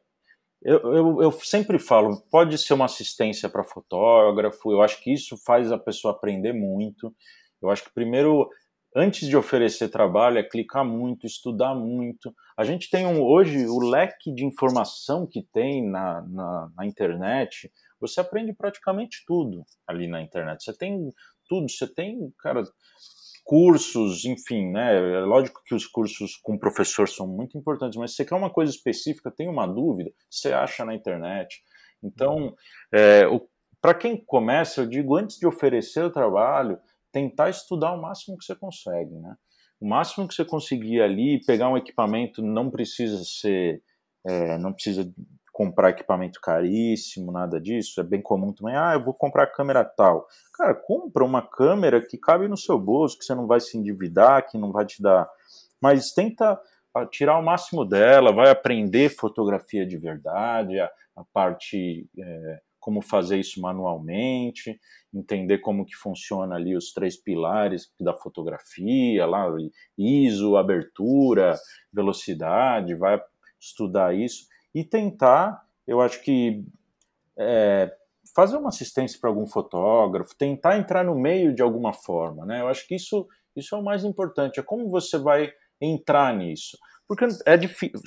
eu, eu, eu, sempre falo, pode ser uma assistência para fotógrafo, eu acho que isso faz a pessoa aprender muito. Eu acho que primeiro, antes de oferecer trabalho, é clicar muito, estudar muito. A gente tem um, hoje o leque de informação que tem na, na, na internet você aprende praticamente tudo ali na internet. Você tem tudo, você tem, cara, cursos, enfim, né? É lógico que os cursos com professor são muito importantes, mas se você quer uma coisa específica, tem uma dúvida, você acha na internet. Então, é, para quem começa, eu digo, antes de oferecer o trabalho, tentar estudar o máximo que você consegue, né? O máximo que você conseguir ali, pegar um equipamento, não precisa ser, é, não precisa comprar equipamento caríssimo, nada disso. É bem comum também, ah, eu vou comprar câmera tal. Cara, compra uma câmera que cabe no seu bolso, que você não vai se endividar, que não vai te dar. Mas tenta ah, tirar o máximo dela, vai aprender fotografia de verdade, a, a parte. É, como fazer isso manualmente, entender como que funciona ali os três pilares da fotografia, lá ISO, abertura, velocidade, vai estudar isso e tentar, eu acho que é, fazer uma assistência para algum fotógrafo, tentar entrar no meio de alguma forma, né? Eu acho que isso, isso é o mais importante, é como você vai entrar nisso. Porque é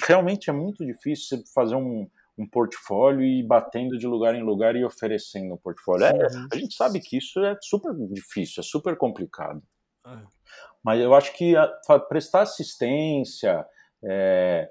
realmente é muito difícil você fazer um, um portfólio e ir batendo de lugar em lugar e oferecendo um portfólio. É, a gente sabe que isso é super difícil, é super complicado. É. Mas eu acho que a, prestar assistência, é,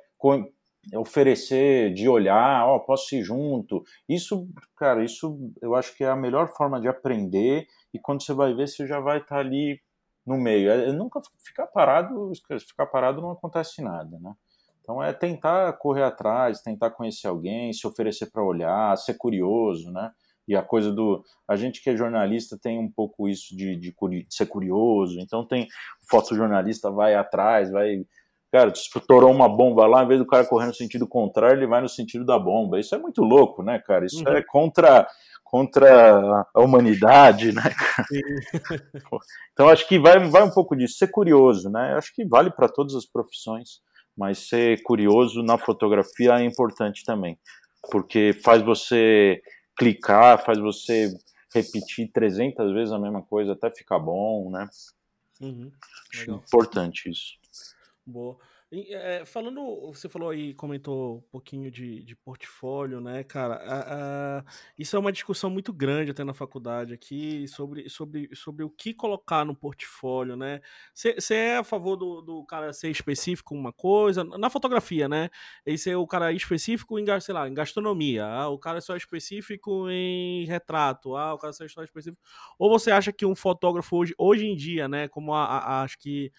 oferecer, de olhar, ó, oh, posso ir junto. Isso, cara, isso eu acho que é a melhor forma de aprender e quando você vai ver, você já vai estar tá ali no meio. É, é, nunca ficar parado, ficar parado não acontece nada, né? Então é tentar correr atrás, tentar conhecer alguém, se oferecer para olhar, ser curioso, né? E a coisa do. A gente que é jornalista tem um pouco isso de, de, de ser curioso, então tem. O fotojornalista vai atrás, vai Cara, estourou uma bomba lá, em vez do cara correr no sentido contrário, ele vai no sentido da bomba. Isso é muito louco, né, cara? Isso uhum. é contra, contra a humanidade, né? então acho que vai, vai um pouco disso, ser curioso, né? Acho que vale para todas as profissões, mas ser curioso na fotografia é importante também, porque faz você clicar, faz você repetir 300 vezes a mesma coisa até ficar bom, né? Uhum. Acho importante isso. Boa. E, é, falando, você falou aí, comentou um pouquinho de, de portfólio, né, cara? A, a, isso é uma discussão muito grande até na faculdade aqui sobre, sobre, sobre o que colocar no portfólio, né? Você é a favor do, do cara ser específico em uma coisa? Na fotografia, né? Esse é o cara específico em, sei lá, em gastronomia. Ah, o cara é só específico em retrato. Ah, o cara é só específico. Ou você acha que um fotógrafo hoje, hoje em dia, né? Como a, acho que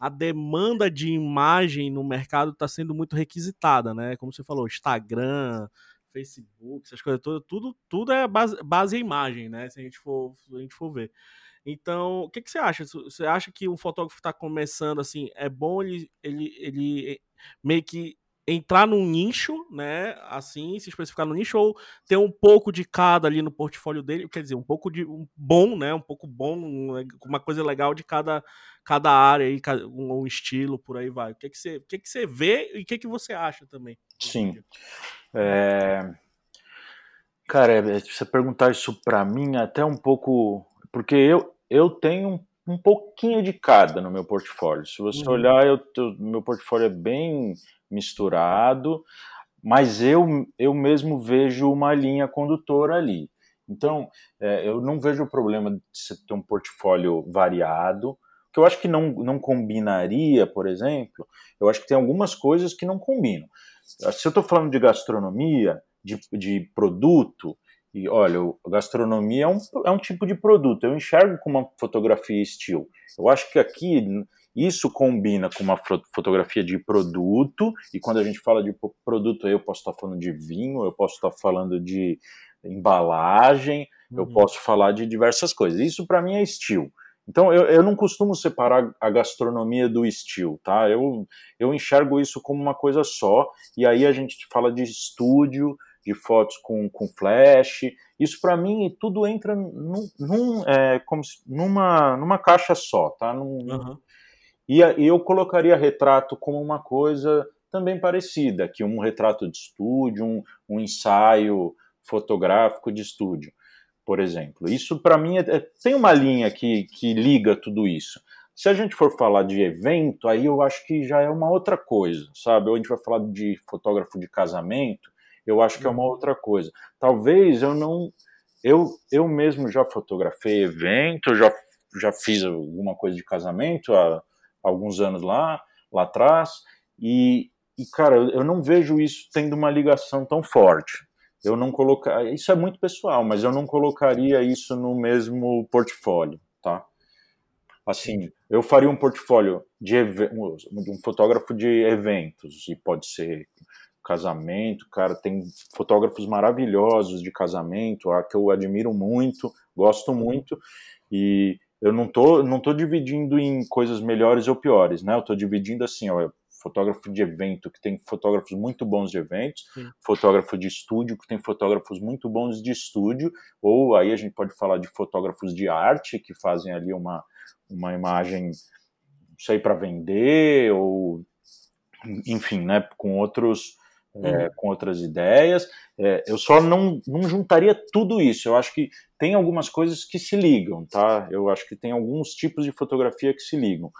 a demanda de imagem no mercado está sendo muito requisitada, né? Como você falou, Instagram, Facebook, essas coisas todas, tudo, tudo é base, base em imagem, né? Se a gente for, a gente for ver. Então, o que, que você acha? Você acha que o fotógrafo está começando assim, é bom ele, ele, ele eh, meio que entrar num nicho, né? Assim, se especificar no nicho, ou ter um pouco de cada ali no portfólio dele, quer dizer, um pouco de um bom, né? Um pouco bom, uma coisa legal de cada, cada área aí, um, um estilo, por aí vai. O que, que, você, o que, que você vê e o que, que você acha também? Sim. É... Cara, é, se você perguntar isso para mim, é até um pouco. Porque eu, eu tenho um pouquinho de cada no meu portfólio. Se você uhum. olhar, eu, meu portfólio é bem misturado, mas eu, eu mesmo vejo uma linha condutora ali. Então, é, eu não vejo o problema de você ter um portfólio variado, que eu acho que não, não combinaria, por exemplo, eu acho que tem algumas coisas que não combinam. Se eu estou falando de gastronomia, de, de produto, e olha, gastronomia é um, é um tipo de produto, eu enxergo como uma fotografia estilo. Eu acho que aqui isso combina com uma fotografia de produto, e quando a gente fala de produto, eu posso estar falando de vinho, eu posso estar falando de embalagem, uhum. eu posso falar de diversas coisas. Isso para mim é estilo. Então eu, eu não costumo separar a gastronomia do estilo, tá? Eu, eu enxergo isso como uma coisa só, e aí a gente fala de estúdio, de fotos com, com flash. Isso para mim tudo entra num, num é, como se, numa, numa caixa só, tá? Num, uhum. E, eu colocaria retrato como uma coisa também parecida, que um retrato de estúdio, um, um ensaio fotográfico de estúdio, por exemplo. Isso para mim é, é, tem uma linha que, que liga tudo isso. Se a gente for falar de evento, aí eu acho que já é uma outra coisa, sabe? Ou a gente vai falar de fotógrafo de casamento, eu acho que é uma outra coisa. Talvez eu não. Eu, eu mesmo já fotografei evento, já, já fiz alguma coisa de casamento, alguns anos lá, lá atrás, e, e cara, eu não vejo isso tendo uma ligação tão forte. Eu não colocar, isso é muito pessoal, mas eu não colocaria isso no mesmo portfólio, tá? Assim, eu faria um portfólio de um fotógrafo de eventos e pode ser casamento, cara, tem fotógrafos maravilhosos de casamento, a que eu admiro muito, gosto muito e eu não tô, não tô dividindo em coisas melhores ou piores, né? Eu tô dividindo assim, ó, fotógrafo de evento que tem fotógrafos muito bons de eventos, Sim. fotógrafo de estúdio que tem fotógrafos muito bons de estúdio, ou aí a gente pode falar de fotógrafos de arte que fazem ali uma, uma imagem, não sei, para vender, ou enfim, né, com outros é, uhum. com outras ideias. É, eu só não, não juntaria tudo isso. Eu acho que tem algumas coisas que se ligam, tá? Eu acho que tem alguns tipos de fotografia que se ligam.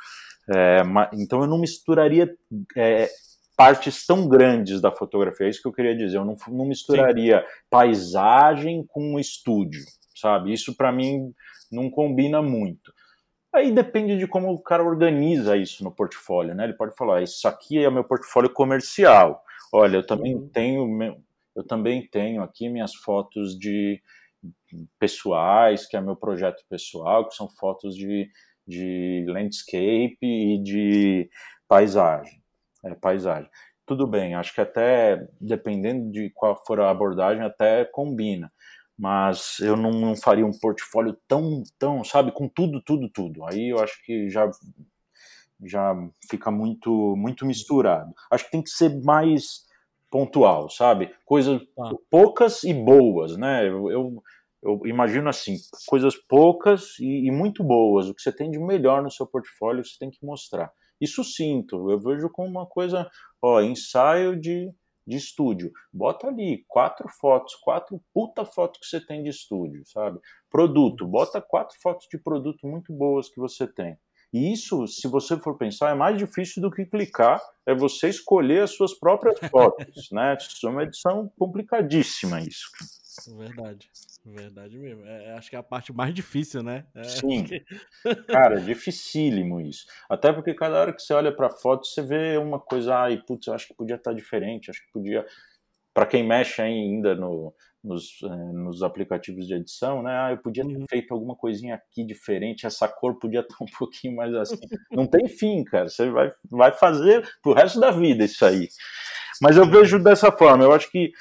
É, então eu não misturaria é, partes tão grandes da fotografia. É isso que eu queria dizer. Eu não, não misturaria Sim. paisagem com estúdio, sabe? Isso para mim não combina muito. Aí depende de como o cara organiza isso no portfólio, né? Ele pode falar: isso aqui é o meu portfólio comercial. Olha, eu também uhum. tenho, eu também tenho aqui minhas fotos de pessoais, que é meu projeto pessoal, que são fotos de, de landscape e de paisagem. É, paisagem. Tudo bem, acho que até, dependendo de qual for a abordagem, até combina. Mas eu não, não faria um portfólio tão, tão, sabe, com tudo, tudo, tudo. Aí eu acho que já já fica muito, muito misturado. Acho que tem que ser mais pontual, sabe? Coisas ah. poucas e boas, né? Eu, eu, imagino assim, coisas poucas e, e, muito boas. O que você tem de melhor no seu portfólio, você tem que mostrar. Isso sinto, eu vejo como uma coisa, ó, ensaio de, de estúdio. Bota ali quatro fotos, quatro puta fotos que você tem de estúdio, sabe? Produto, bota quatro fotos de produto muito boas que você tem. E isso, se você for pensar, é mais difícil do que clicar, é você escolher as suas próprias [LAUGHS] fotos, né? Isso é uma edição complicadíssima isso. Verdade, verdade mesmo. É, acho que é a parte mais difícil, né? É... Sim, [LAUGHS] cara, é dificílimo isso. Até porque cada hora que você olha para a foto, você vê uma coisa, ai, putz, eu acho que podia estar tá diferente, acho que podia. Para quem mexe ainda no, nos, eh, nos aplicativos de edição, né? Ah, eu podia ter uhum. feito alguma coisinha aqui diferente, essa cor podia estar um pouquinho mais assim. Não tem fim, cara. Você vai, vai fazer pro resto da vida isso aí. Mas eu vejo dessa forma. Eu acho que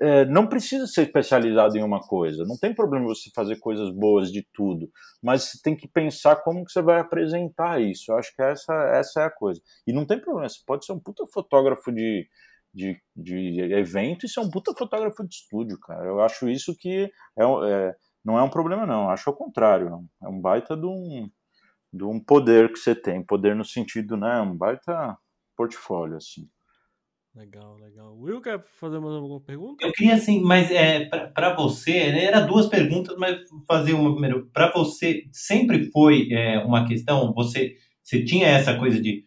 é, não precisa ser especializado em uma coisa. Não tem problema você fazer coisas boas de tudo, mas você tem que pensar como que você vai apresentar isso. Eu acho que essa, essa é a coisa. E não tem problema. Você pode ser um puta fotógrafo de de, de evento e ser um puta fotógrafo de estúdio, cara. Eu acho isso que é, é não é um problema, não. Eu acho ao contrário. É um baita de um, de um poder que você tem. Poder no sentido, né? Um baita portfólio, assim. Legal, legal. Will, quer fazer mais alguma pergunta? Eu queria, assim, mas é, para você, né, era duas perguntas, mas vou fazer uma primeiro. Para você, sempre foi é, uma questão, você, você tinha essa coisa de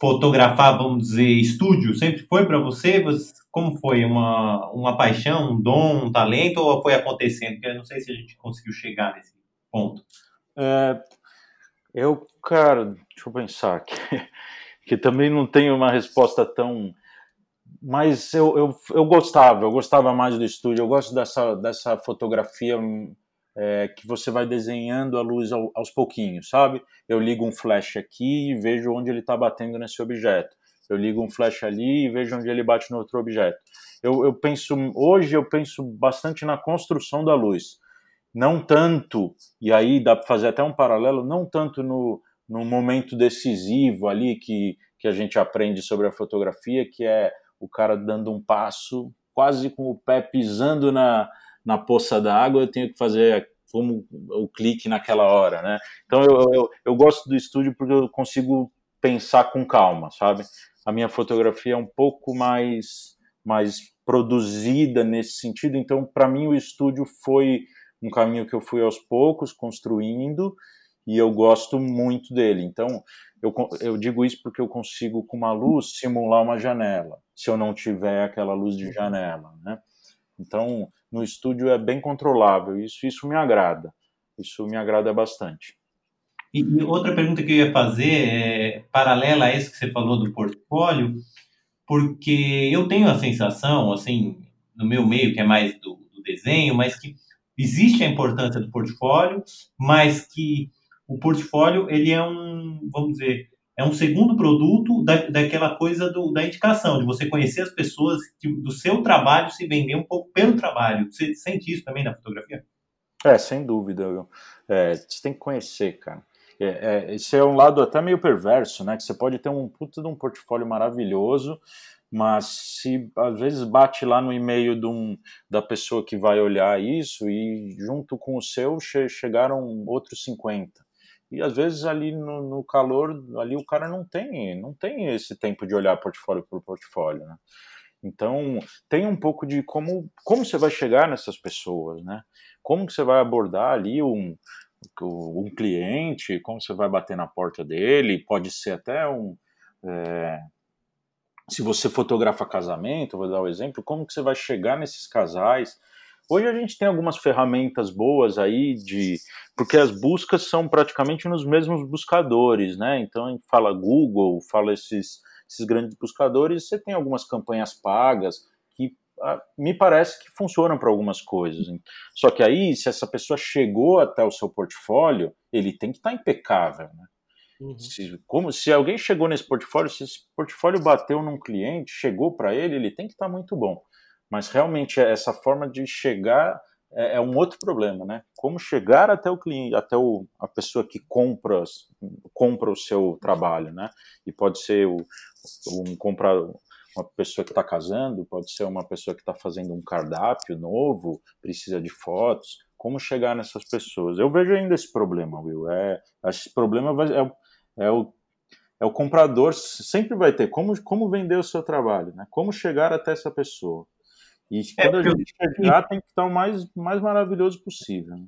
fotografar, vamos dizer, estúdio? Sempre foi para você? Como foi? Uma, uma paixão, um dom, um talento ou foi acontecendo? Porque eu não sei se a gente conseguiu chegar nesse ponto. É, eu, cara, deixa eu pensar que, [LAUGHS] que também não tenho uma resposta tão. Mas eu, eu, eu gostava, eu gostava mais do estúdio, eu gosto dessa, dessa fotografia é, que você vai desenhando a luz ao, aos pouquinhos, sabe? Eu ligo um flash aqui e vejo onde ele está batendo nesse objeto. Eu ligo um flash ali e vejo onde ele bate no outro objeto. Eu, eu penso hoje eu penso bastante na construção da luz, não tanto e aí dá para fazer até um paralelo, não tanto no, no momento decisivo ali que que a gente aprende sobre a fotografia, que é o cara dando um passo, quase com o pé pisando na, na poça da água, eu tenho que fazer como o clique naquela hora, né? Então eu, eu, eu gosto do estúdio porque eu consigo pensar com calma, sabe? A minha fotografia é um pouco mais mais produzida nesse sentido, então para mim o estúdio foi um caminho que eu fui aos poucos construindo e eu gosto muito dele. Então eu, eu digo isso porque eu consigo com uma luz simular uma janela, se eu não tiver aquela luz de janela, né? Então no estúdio é bem controlável. Isso, isso me agrada. Isso me agrada bastante. E, e outra pergunta que eu ia fazer, é, paralela a isso que você falou do portfólio, porque eu tenho a sensação, assim, no meu meio, que é mais do, do desenho, mas que existe a importância do portfólio, mas que o portfólio, ele é um, vamos dizer, é um segundo produto da, daquela coisa do, da indicação, de você conhecer as pessoas, que, do seu trabalho se vender um pouco pelo trabalho. Você sente isso também na fotografia? É, sem dúvida. É, você tem que conhecer, cara. É, é, esse é um lado até meio perverso, né? Que você pode ter um puta de um portfólio maravilhoso, mas se às vezes bate lá no e-mail de um, da pessoa que vai olhar isso e junto com o seu che chegaram outros 50 e às vezes ali no, no, calor, ali o cara não tem, não tem esse tempo de olhar portfólio por portfólio, né? Então, tem um pouco de como, como você vai chegar nessas pessoas, né? Como que você vai abordar ali um, um cliente, como você vai bater na porta dele, pode ser até um... É, se você fotografa casamento, vou dar o um exemplo, como que você vai chegar nesses casais, Hoje a gente tem algumas ferramentas boas aí de porque as buscas são praticamente nos mesmos buscadores, né? Então a gente fala Google, fala esses, esses grandes buscadores, você tem algumas campanhas pagas que ah, me parece que funcionam para algumas coisas. Só que aí, se essa pessoa chegou até o seu portfólio, ele tem que estar tá impecável, né? Uhum. Se, como, se alguém chegou nesse portfólio, se esse portfólio bateu num cliente, chegou para ele, ele tem que estar tá muito bom. Mas realmente essa forma de chegar é, é, um outro problema, né? Como chegar até o cliente, até o, a pessoa que compra, compra o seu trabalho, né? E pode ser o, um comprar uma pessoa que está casando, pode ser uma pessoa que está fazendo um cardápio novo, precisa de fotos. Como chegar nessas pessoas? Eu vejo ainda esse problema, Will. É, esse problema vai, é, é o é o comprador sempre vai ter como, como vender o seu trabalho, né? Como chegar até essa pessoa. E é, quando a gente chegar, tem que estar o mais, mais maravilhoso possível. Né?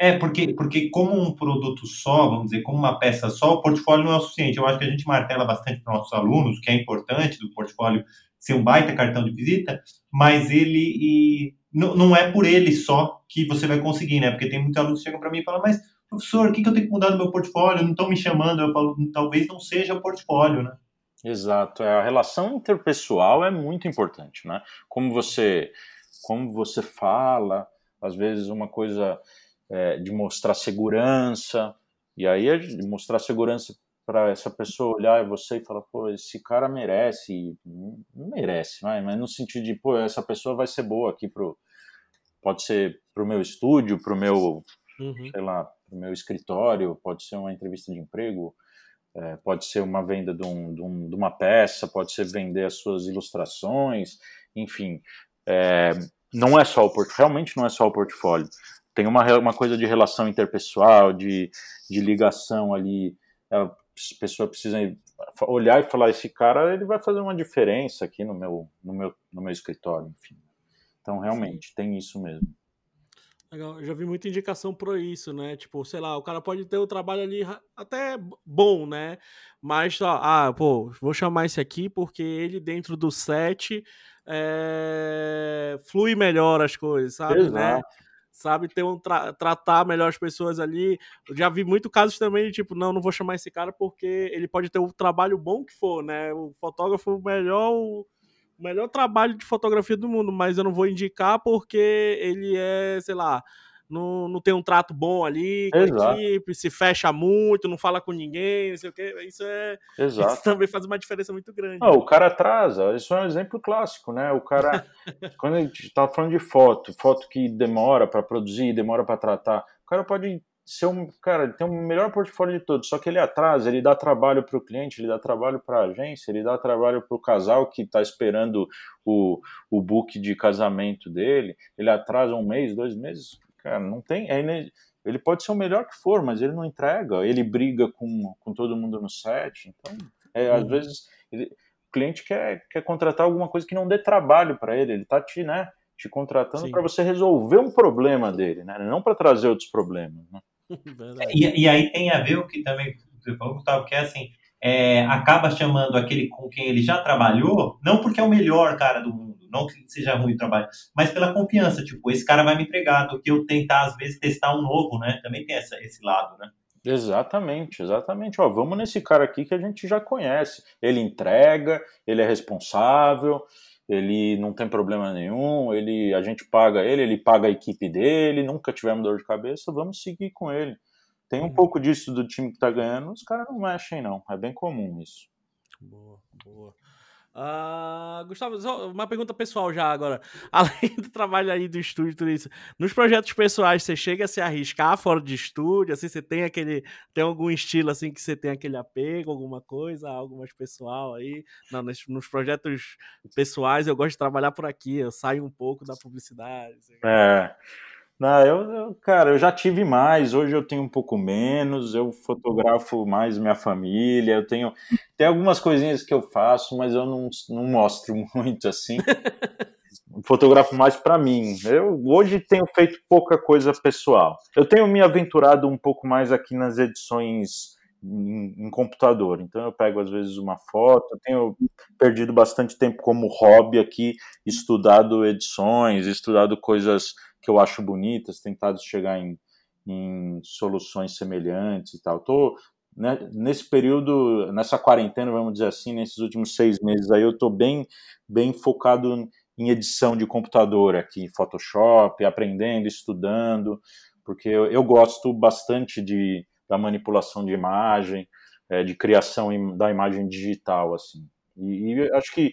É, porque, porque como um produto só, vamos dizer, como uma peça só, o portfólio não é o suficiente. Eu acho que a gente martela bastante para nossos alunos, que é importante do portfólio ser um baita cartão de visita, mas ele não, não é por ele só que você vai conseguir, né? Porque tem muitos alunos que chegam para mim e falam, mas professor, o que, que eu tenho que mudar no meu portfólio? Não estão me chamando. Eu falo, talvez não seja o portfólio, né? Exato, é, a relação interpessoal é muito importante, né? Como você, como você fala, às vezes uma coisa é, de mostrar segurança, e aí é de mostrar segurança para essa pessoa olhar você e falar, pô, esse cara merece, não merece, mas no sentido de, pô, essa pessoa vai ser boa aqui pro, pode ser pro meu estúdio, pro meu, uhum. sei lá, pro meu escritório, pode ser uma entrevista de emprego, é, pode ser uma venda de, um, de, um, de, uma peça, pode ser vender as suas ilustrações, enfim. É, não é só o portfólio, realmente não é só o portfólio. Tem uma, uma coisa de relação interpessoal, de, de ligação ali. A pessoa precisa olhar e falar: esse cara ele vai fazer uma diferença aqui no meu, no meu, no meu escritório, enfim. Então, realmente, tem isso mesmo. Legal, eu já vi muita indicação para isso, né? Tipo, sei lá, o cara pode ter o trabalho ali até bom, né? Mas só, ah, pô, vou chamar esse aqui porque ele dentro do set é, flui melhor as coisas, sabe? Exato. Né? Sabe, ter um tra tratar melhor as pessoas ali. Eu já vi muito casos também de tipo, não, não vou chamar esse cara porque ele pode ter o trabalho bom que for, né? O fotógrafo melhor, o o melhor trabalho de fotografia do mundo, mas eu não vou indicar porque ele é, sei lá, não, não tem um trato bom ali com Exato. a equipe, se fecha muito, não fala com ninguém, não sei o que. Isso é. Exato. Isso também faz uma diferença muito grande. Não, o cara atrasa, isso é um exemplo clássico, né? O cara, [LAUGHS] quando a gente tá falando de foto, foto que demora para produzir, demora para tratar, o cara pode ser um cara, ele tem o melhor portfólio de todos, só que ele atrasa, ele dá trabalho para o cliente, ele dá trabalho para a agência, ele dá trabalho para o casal que está esperando o, o book de casamento dele, ele atrasa um mês, dois meses, cara, não tem, é, ele pode ser o melhor que for, mas ele não entrega, ele briga com, com todo mundo no set, então, é, às uhum. vezes, ele, o cliente quer, quer contratar alguma coisa que não dê trabalho para ele, ele está te, né, te contratando para você resolver um problema dele, né, não para trazer outros problemas, né. [LAUGHS] e, e, aí tem a ver o que também você falou, Gustavo, que é assim, é, acaba chamando aquele com quem ele já trabalhou, não porque é o melhor cara do mundo, não que seja ruim o trabalho, mas pela confiança, tipo, esse cara vai me entregar do que eu tentar, às vezes, testar um novo, né? Também tem essa, esse lado, né? Exatamente, exatamente. Ó, vamos nesse cara aqui que a gente já conhece. Ele entrega, ele é responsável, ele não tem problema nenhum, ele a gente paga ele, ele paga a equipe dele, nunca tivemos dor de cabeça, vamos seguir com ele. Tem um uhum. pouco disso do time que tá ganhando, os caras não mexem não, é bem comum isso. Boa, boa. Uh, Gustavo, uma pergunta pessoal já agora. [LAUGHS] Além do trabalho aí do estúdio tudo isso, nos projetos pessoais você chega a se arriscar fora de estúdio? Assim, você tem aquele. Tem algum estilo assim que você tem aquele apego, alguma coisa, algo mais pessoal aí? Não, nos, nos projetos pessoais eu gosto de trabalhar por aqui, eu saio um pouco da publicidade. Assim. É. Não, eu, eu, cara, eu já tive mais, hoje eu tenho um pouco menos, eu fotografo mais minha família, eu tenho. Tem algumas coisinhas que eu faço, mas eu não, não mostro [LAUGHS] muito assim. fotografo mais para mim. Eu hoje tenho feito pouca coisa pessoal. Eu tenho me aventurado um pouco mais aqui nas edições em, em, computador. Então eu pego às vezes uma foto, tenho perdido bastante tempo como hobby aqui, estudado edições, estudado coisas que eu acho bonitas, tentado chegar em, em soluções semelhantes e tal. Tô né, nesse período, nessa quarentena, vamos dizer assim, nesses últimos seis meses aí, eu estou bem, bem focado em edição de computador aqui, Photoshop, aprendendo, estudando, porque eu, eu gosto bastante de, da manipulação de imagem, é, de criação da imagem digital, assim. E, e acho que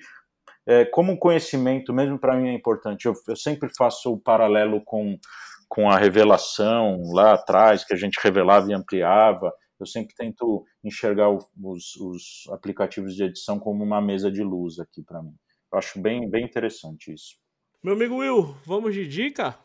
é, como conhecimento, mesmo para mim é importante. Eu, eu, sempre faço o paralelo com, com a revelação lá atrás, que a gente revelava e ampliava. Eu sempre tento enxergar os, os aplicativos de edição como uma mesa de luz aqui para mim. Eu acho bem, bem interessante isso. Meu amigo Will, vamos de dica?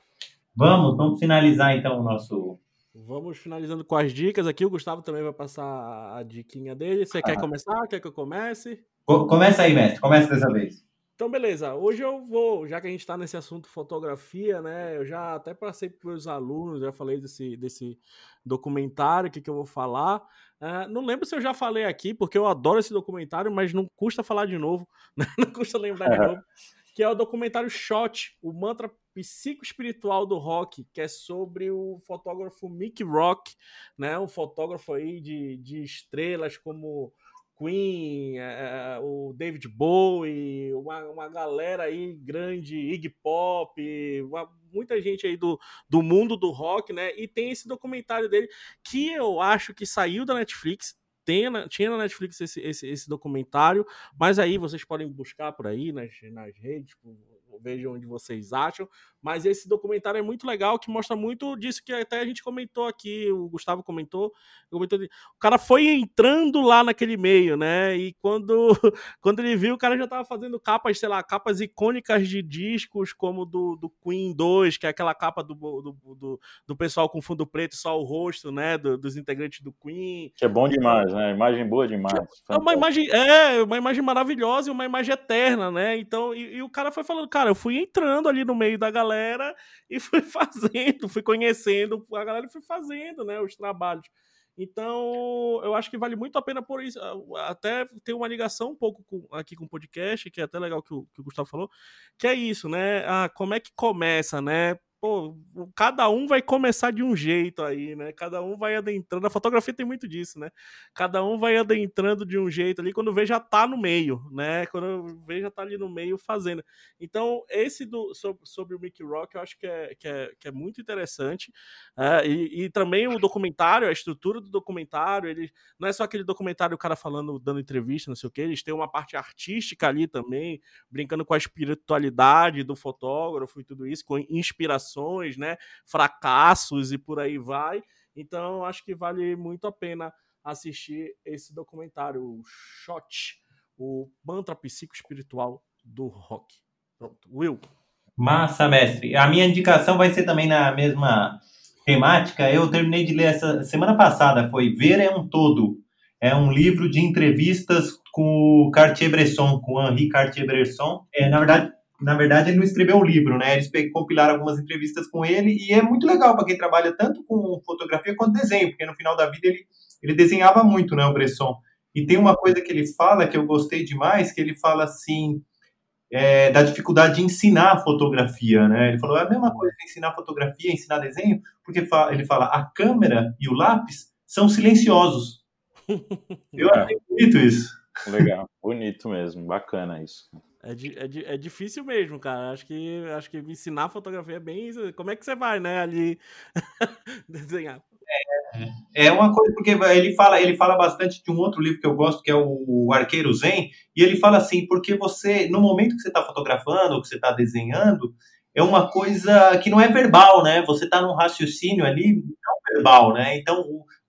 Vamos, vamos finalizar então o nosso. Vamos finalizando com as dicas aqui. O Gustavo também vai passar a diquinha dele. Você ah. quer começar? Quer que eu comece? Começa aí, mestre. Começa dessa vez. Então, beleza. Hoje eu vou, já que a gente está nesse assunto fotografia, né? Eu já até passei para os alunos, já falei desse, desse documentário que, que eu vou falar. Uh, não lembro se eu já falei aqui, porque eu adoro esse documentário, mas não custa falar de novo, [LAUGHS] né? não custa lembrar de novo [LAUGHS] que é o documentário Shot, o mantra psicoespiritual do rock, que é sobre o fotógrafo Mick Rock, né? Um fotógrafo aí de, de estrelas como Queen, é, o David Bowie, uma, uma galera aí grande, Iggy Pop, uma, muita gente aí do, do mundo do rock, né? E tem esse documentário dele que eu acho que saiu da Netflix, tinha na Netflix esse, esse, esse, documentário, mas aí vocês podem buscar por aí nas, nas redes, vejam onde vocês acham. Mas esse documentário é muito legal, que mostra muito disso que até a gente comentou aqui, o Gustavo comentou. comentou o cara foi entrando lá naquele meio, né? E quando, [LAUGHS] quando ele viu, o cara já tava fazendo capas, sei lá, capas icônicas de discos, como do, do Queen 2, que é aquela capa do, do, do, do pessoal com fundo preto, só o rosto, né? Do, dos integrantes do Queen. Que é bom demais, né? Imagem boa demais. É uma imagem, é, uma imagem maravilhosa e uma imagem eterna, né? Então, e, e o cara foi falando, cara, eu fui entrando ali no meio da galera e fui [LAUGHS] fazendo, fui conhecendo a galera e fui fazendo, né, os trabalhos. Então, eu acho que vale muito a pena por isso. Até tem uma ligação um pouco com, aqui com o podcast, que é até legal que o, que o Gustavo falou, que é isso, né? Ah, como é que começa, né? Pô, cada um vai começar de um jeito aí, né? Cada um vai adentrando. A fotografia tem muito disso, né? Cada um vai adentrando de um jeito ali, quando vê já tá no meio, né? Quando vê já tá ali no meio fazendo. Então, esse do, sobre, sobre o Mickey Rock eu acho que é, que é, que é muito interessante. É, e, e, também o documentário, a estrutura do documentário, ele não é só aquele documentário o cara falando, dando entrevista, não sei o que, eles têm uma parte artística ali também, brincando com a espiritualidade do fotógrafo e tudo isso, com inspiração né? Fracassos e por aí vai. Então, acho que vale muito a pena assistir esse documentário, o Shot, o mantra psico-espiritual do rock. Pronto. Will. Massa, mestre. A minha indicação vai ser também na mesma temática. Eu terminei de ler essa semana passada, foi Ver é um Todo. É um livro de entrevistas com o Cartier-Bresson, com Henri Cartier-Bresson. É, na verdade, na verdade, ele não escreveu o livro, né? Eles compilaram algumas entrevistas com ele e é muito legal para quem trabalha tanto com fotografia quanto desenho, porque no final da vida ele, ele desenhava muito, né, o Bresson. E tem uma coisa que ele fala que eu gostei demais, que ele fala assim é, da dificuldade de ensinar fotografia, né? Ele falou é a mesma coisa de ensinar fotografia, ensinar desenho, porque ele fala a câmera e o lápis são silenciosos. [LAUGHS] Eu achei bonito isso. Legal, bonito mesmo, bacana isso. É, é, é difícil mesmo, cara. Acho que, acho que ensinar fotografia é bem. Como é que você vai, né, ali [LAUGHS] desenhar? É, é uma coisa, porque ele fala, ele fala bastante de um outro livro que eu gosto, que é o Arqueiro Zen, e ele fala assim, porque você, no momento que você está fotografando, ou que você está desenhando, é uma coisa que não é verbal, né? Você está num raciocínio ali não verbal, né? Então,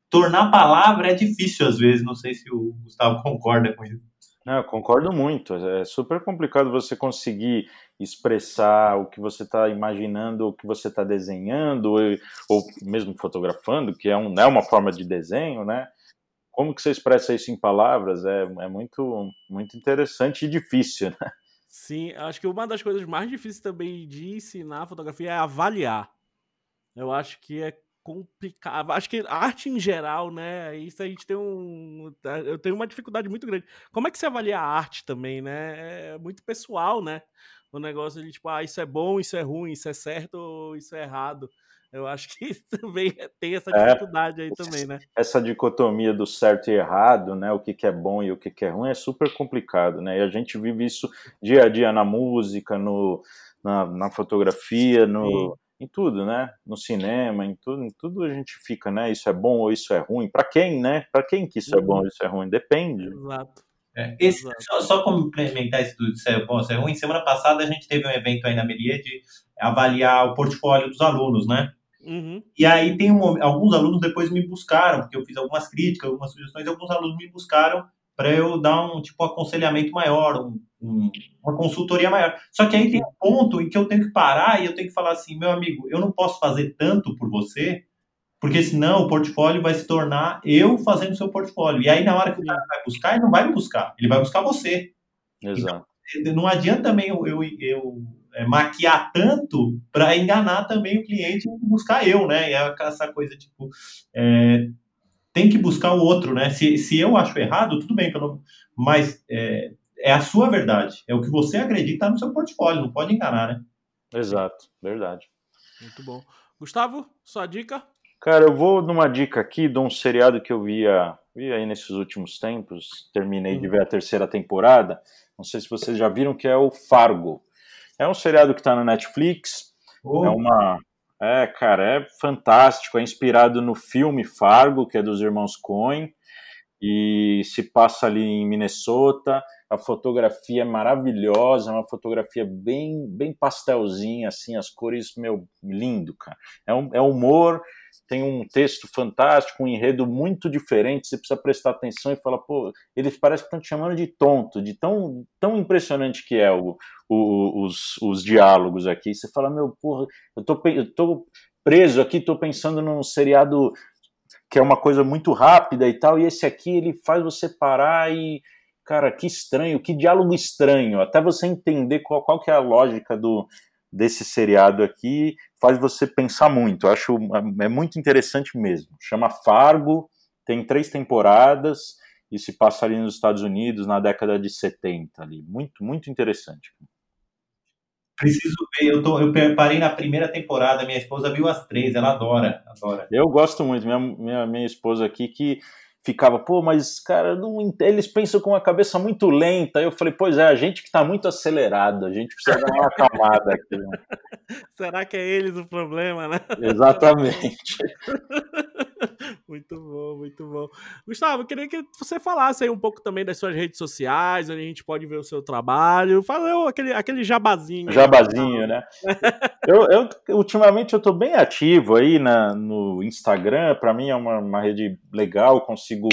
tornar palavra é difícil às vezes. Não sei se o Gustavo [LAUGHS] concorda com isso. Eu concordo muito. É super complicado você conseguir expressar o que você está imaginando, o que você está desenhando, ou, ou, mesmo fotografando, que é, um, é uma forma de desenho, né? Como que você expressa isso em palavras é, é muito, muito interessante e difícil, né? Sim, acho que uma das coisas mais difíceis também de ensinar fotografia é avaliar. Eu acho que é complicado. Acho que a arte em geral, né? Isso a gente tem um. Eu tenho uma dificuldade muito grande. Como é que você avalia a arte também, né? É muito pessoal, né? O negócio de tipo, ah, isso é bom, isso é ruim, isso é certo, isso é errado. Eu acho que [LAUGHS] também tem essa é, dificuldade é, aí também, né? Essa dicotomia do certo e errado, né? O que, que é bom e o que, que é ruim é super complicado, né? E a gente vive isso dia a dia na música, no, na, na fotografia, no, em tudo, né? No cinema, em tudo, em tudo a gente fica, né? Isso é bom ou isso é ruim? Para quem, né? Para quem que isso é bom ou uhum. isso é ruim? Depende. Exato. É, esse, só, só complementar esse do ser bom, ser ruim, semana passada a gente teve um evento aí na Melier de avaliar o portfólio dos alunos, né? Uhum. E aí tem um, alguns alunos depois me buscaram, porque eu fiz algumas críticas, algumas sugestões, e alguns alunos me buscaram para eu dar um tipo aconselhamento maior, um, um, uma consultoria maior. Só que aí tem um ponto em que eu tenho que parar e eu tenho que falar assim, meu amigo, eu não posso fazer tanto por você, porque senão o portfólio vai se tornar eu fazendo o seu portfólio. E aí na hora que o cara vai buscar, ele não vai me buscar, ele vai buscar você. Exato. Então, não adianta também eu, eu, eu é, maquiar tanto para enganar também o cliente e buscar eu, né? E é essa coisa, tipo, é, tem que buscar o outro, né? Se, se eu acho errado, tudo bem, pelo, mas é, é a sua verdade, é o que você acredita no seu portfólio, não pode enganar, né? Exato, verdade. Muito bom. Gustavo, sua dica? Cara, eu vou numa dica aqui de um seriado que eu via, vi aí nesses últimos tempos, terminei uhum. de ver a terceira temporada, não sei se vocês já viram, que é o Fargo. É um seriado que está na Netflix, oh. é uma... É, cara, é fantástico, é inspirado no filme Fargo, que é dos irmãos Coen, e se passa ali em Minnesota, a fotografia é maravilhosa, é uma fotografia bem, bem pastelzinha, assim, as cores, meu, lindo, cara. É, um, é humor, tem um texto fantástico, um enredo muito diferente, você precisa prestar atenção e falar, pô, eles parecem que estão te chamando de tonto, de tão, tão impressionante que é o, o, os, os diálogos aqui. Você fala, meu, porra, eu tô, eu tô preso aqui, tô pensando num seriado que é uma coisa muito rápida e tal, e esse aqui ele faz você parar e, cara, que estranho, que diálogo estranho, até você entender qual, qual que é a lógica do, desse seriado aqui faz você pensar muito. Eu acho é muito interessante mesmo. Chama Fargo, tem três temporadas e se passa ali nos Estados Unidos na década de 70 ali. Muito, muito interessante. Preciso ver, eu, tô, eu parei na primeira temporada, minha esposa viu as três, ela adora, adora. Eu gosto muito, minha, minha, minha esposa aqui que ficava, pô, mas, cara, não, eles pensam com uma cabeça muito lenta. Eu falei, pois é, a gente que está muito acelerado, a gente precisa dar uma acalmada aqui. Né? [LAUGHS] Será que é eles o problema, né? Exatamente. [LAUGHS] [LAUGHS] muito bom, muito bom. Gustavo, eu queria que você falasse aí um pouco também das suas redes sociais, onde a gente pode ver o seu trabalho. Fala aquele, aquele jabazinho. Jabazinho, né? [LAUGHS] eu, eu, ultimamente eu estou bem ativo aí na, no Instagram, para mim é uma, uma rede legal, consigo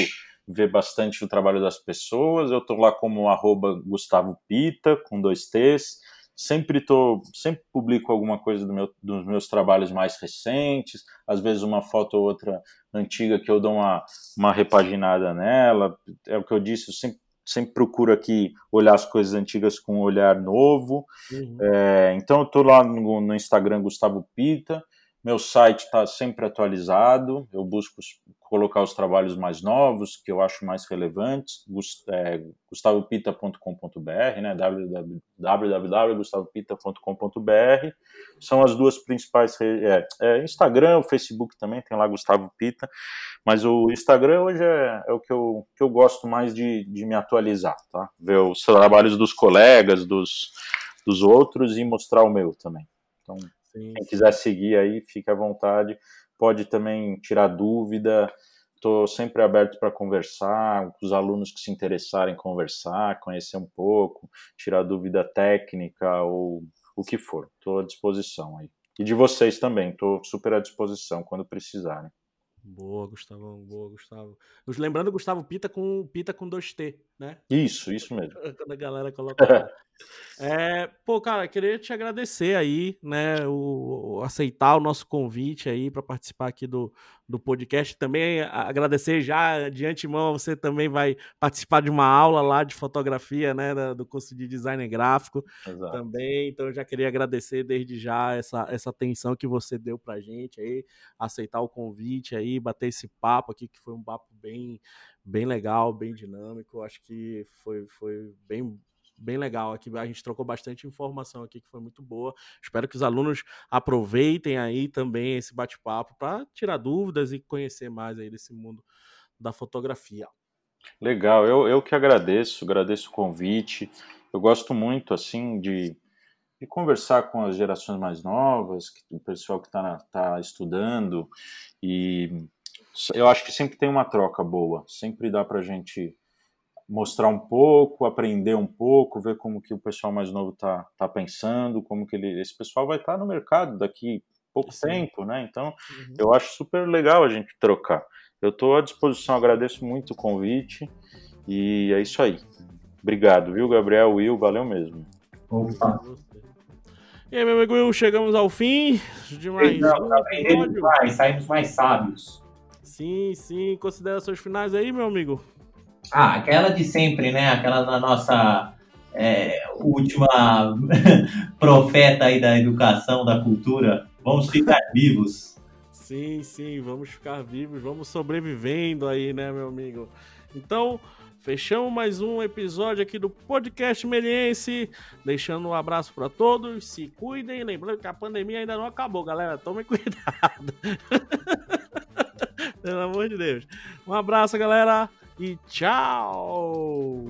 ver bastante o trabalho das pessoas. Eu estou lá como arroba Gustavo Pita, com dois T's sempre tô, sempre publico alguma coisa do meu, dos meus trabalhos mais recentes, às vezes uma foto ou outra antiga que eu dou uma, uma repaginada nela. É o que eu disse, eu sempre, sempre procuro aqui olhar as coisas antigas com um olhar novo. Uhum. É, então eu tô lá no, no Instagram Gustavo Pita. Meu site está sempre atualizado, eu busco colocar os trabalhos mais novos, que eu acho mais relevantes, é, gustavopita.com.br, né, www.gustavopita.com.br, são as duas principais, é, é, Instagram, Facebook também, tem lá Gustavo Pita, mas o Instagram hoje é, é o que eu, que eu gosto mais de, de me atualizar, tá, ver os trabalhos dos colegas, dos, dos outros e mostrar o meu também, então... Sim, Quem quiser seguir aí, fique à vontade. Pode também tirar dúvida. Estou sempre aberto para conversar, com os alunos que se interessarem conversar, conhecer um pouco, tirar dúvida técnica ou o que for. Estou à disposição aí. E de vocês também, estou super à disposição quando precisarem. Boa, Gustavo, boa, Gustavo. Lembrando, Gustavo Pita com Pita com 2T, né? Isso, isso mesmo. [LAUGHS] Quando a galera coloca. [LAUGHS] é, pô, cara, queria te agradecer aí, né? O, o aceitar o nosso convite aí para participar aqui do, do podcast. Também agradecer já de antemão, você também vai participar de uma aula lá de fotografia, né? Do curso de design gráfico Exato. também. Então, eu já queria agradecer desde já essa, essa atenção que você deu pra gente aí, aceitar o convite aí, bater esse papo aqui, que foi um papo bem, bem legal, bem dinâmico. Acho que foi, foi bem, bem legal aqui. A gente trocou bastante informação aqui que foi muito boa. Espero que os alunos aproveitem aí também esse bate-papo para tirar dúvidas e conhecer mais aí desse mundo da fotografia. Legal, eu, eu que agradeço, agradeço o convite. Eu gosto muito assim de, de conversar com as gerações mais novas, o pessoal que está tá estudando e eu acho que sempre tem uma troca boa, sempre dá para a gente mostrar um pouco, aprender um pouco, ver como que o pessoal mais novo está tá pensando, como que ele, esse pessoal vai estar tá no mercado daqui pouco Sim. tempo, né? Então, uhum. eu acho super legal a gente trocar. Eu estou à disposição, agradeço muito o convite e é isso aí. Obrigado, viu, Gabriel, Will, valeu mesmo. Opa. E aí, meu amigo Will, chegamos ao fim de mais Não, um episódio. Mais, saímos mais sábios. Sim, sim. Considerações finais aí, meu amigo? Ah, aquela de sempre, né? Aquela da nossa é, última [LAUGHS] profeta aí da educação, da cultura. Vamos ficar vivos. Sim, sim, vamos ficar vivos, vamos sobrevivendo aí, né, meu amigo? Então, fechamos mais um episódio aqui do Podcast Meliense. Deixando um abraço para todos, se cuidem. Lembrando que a pandemia ainda não acabou, galera. Tomem [LAUGHS] cuidado. Pelo amor de Deus. Um abraço, galera, e tchau!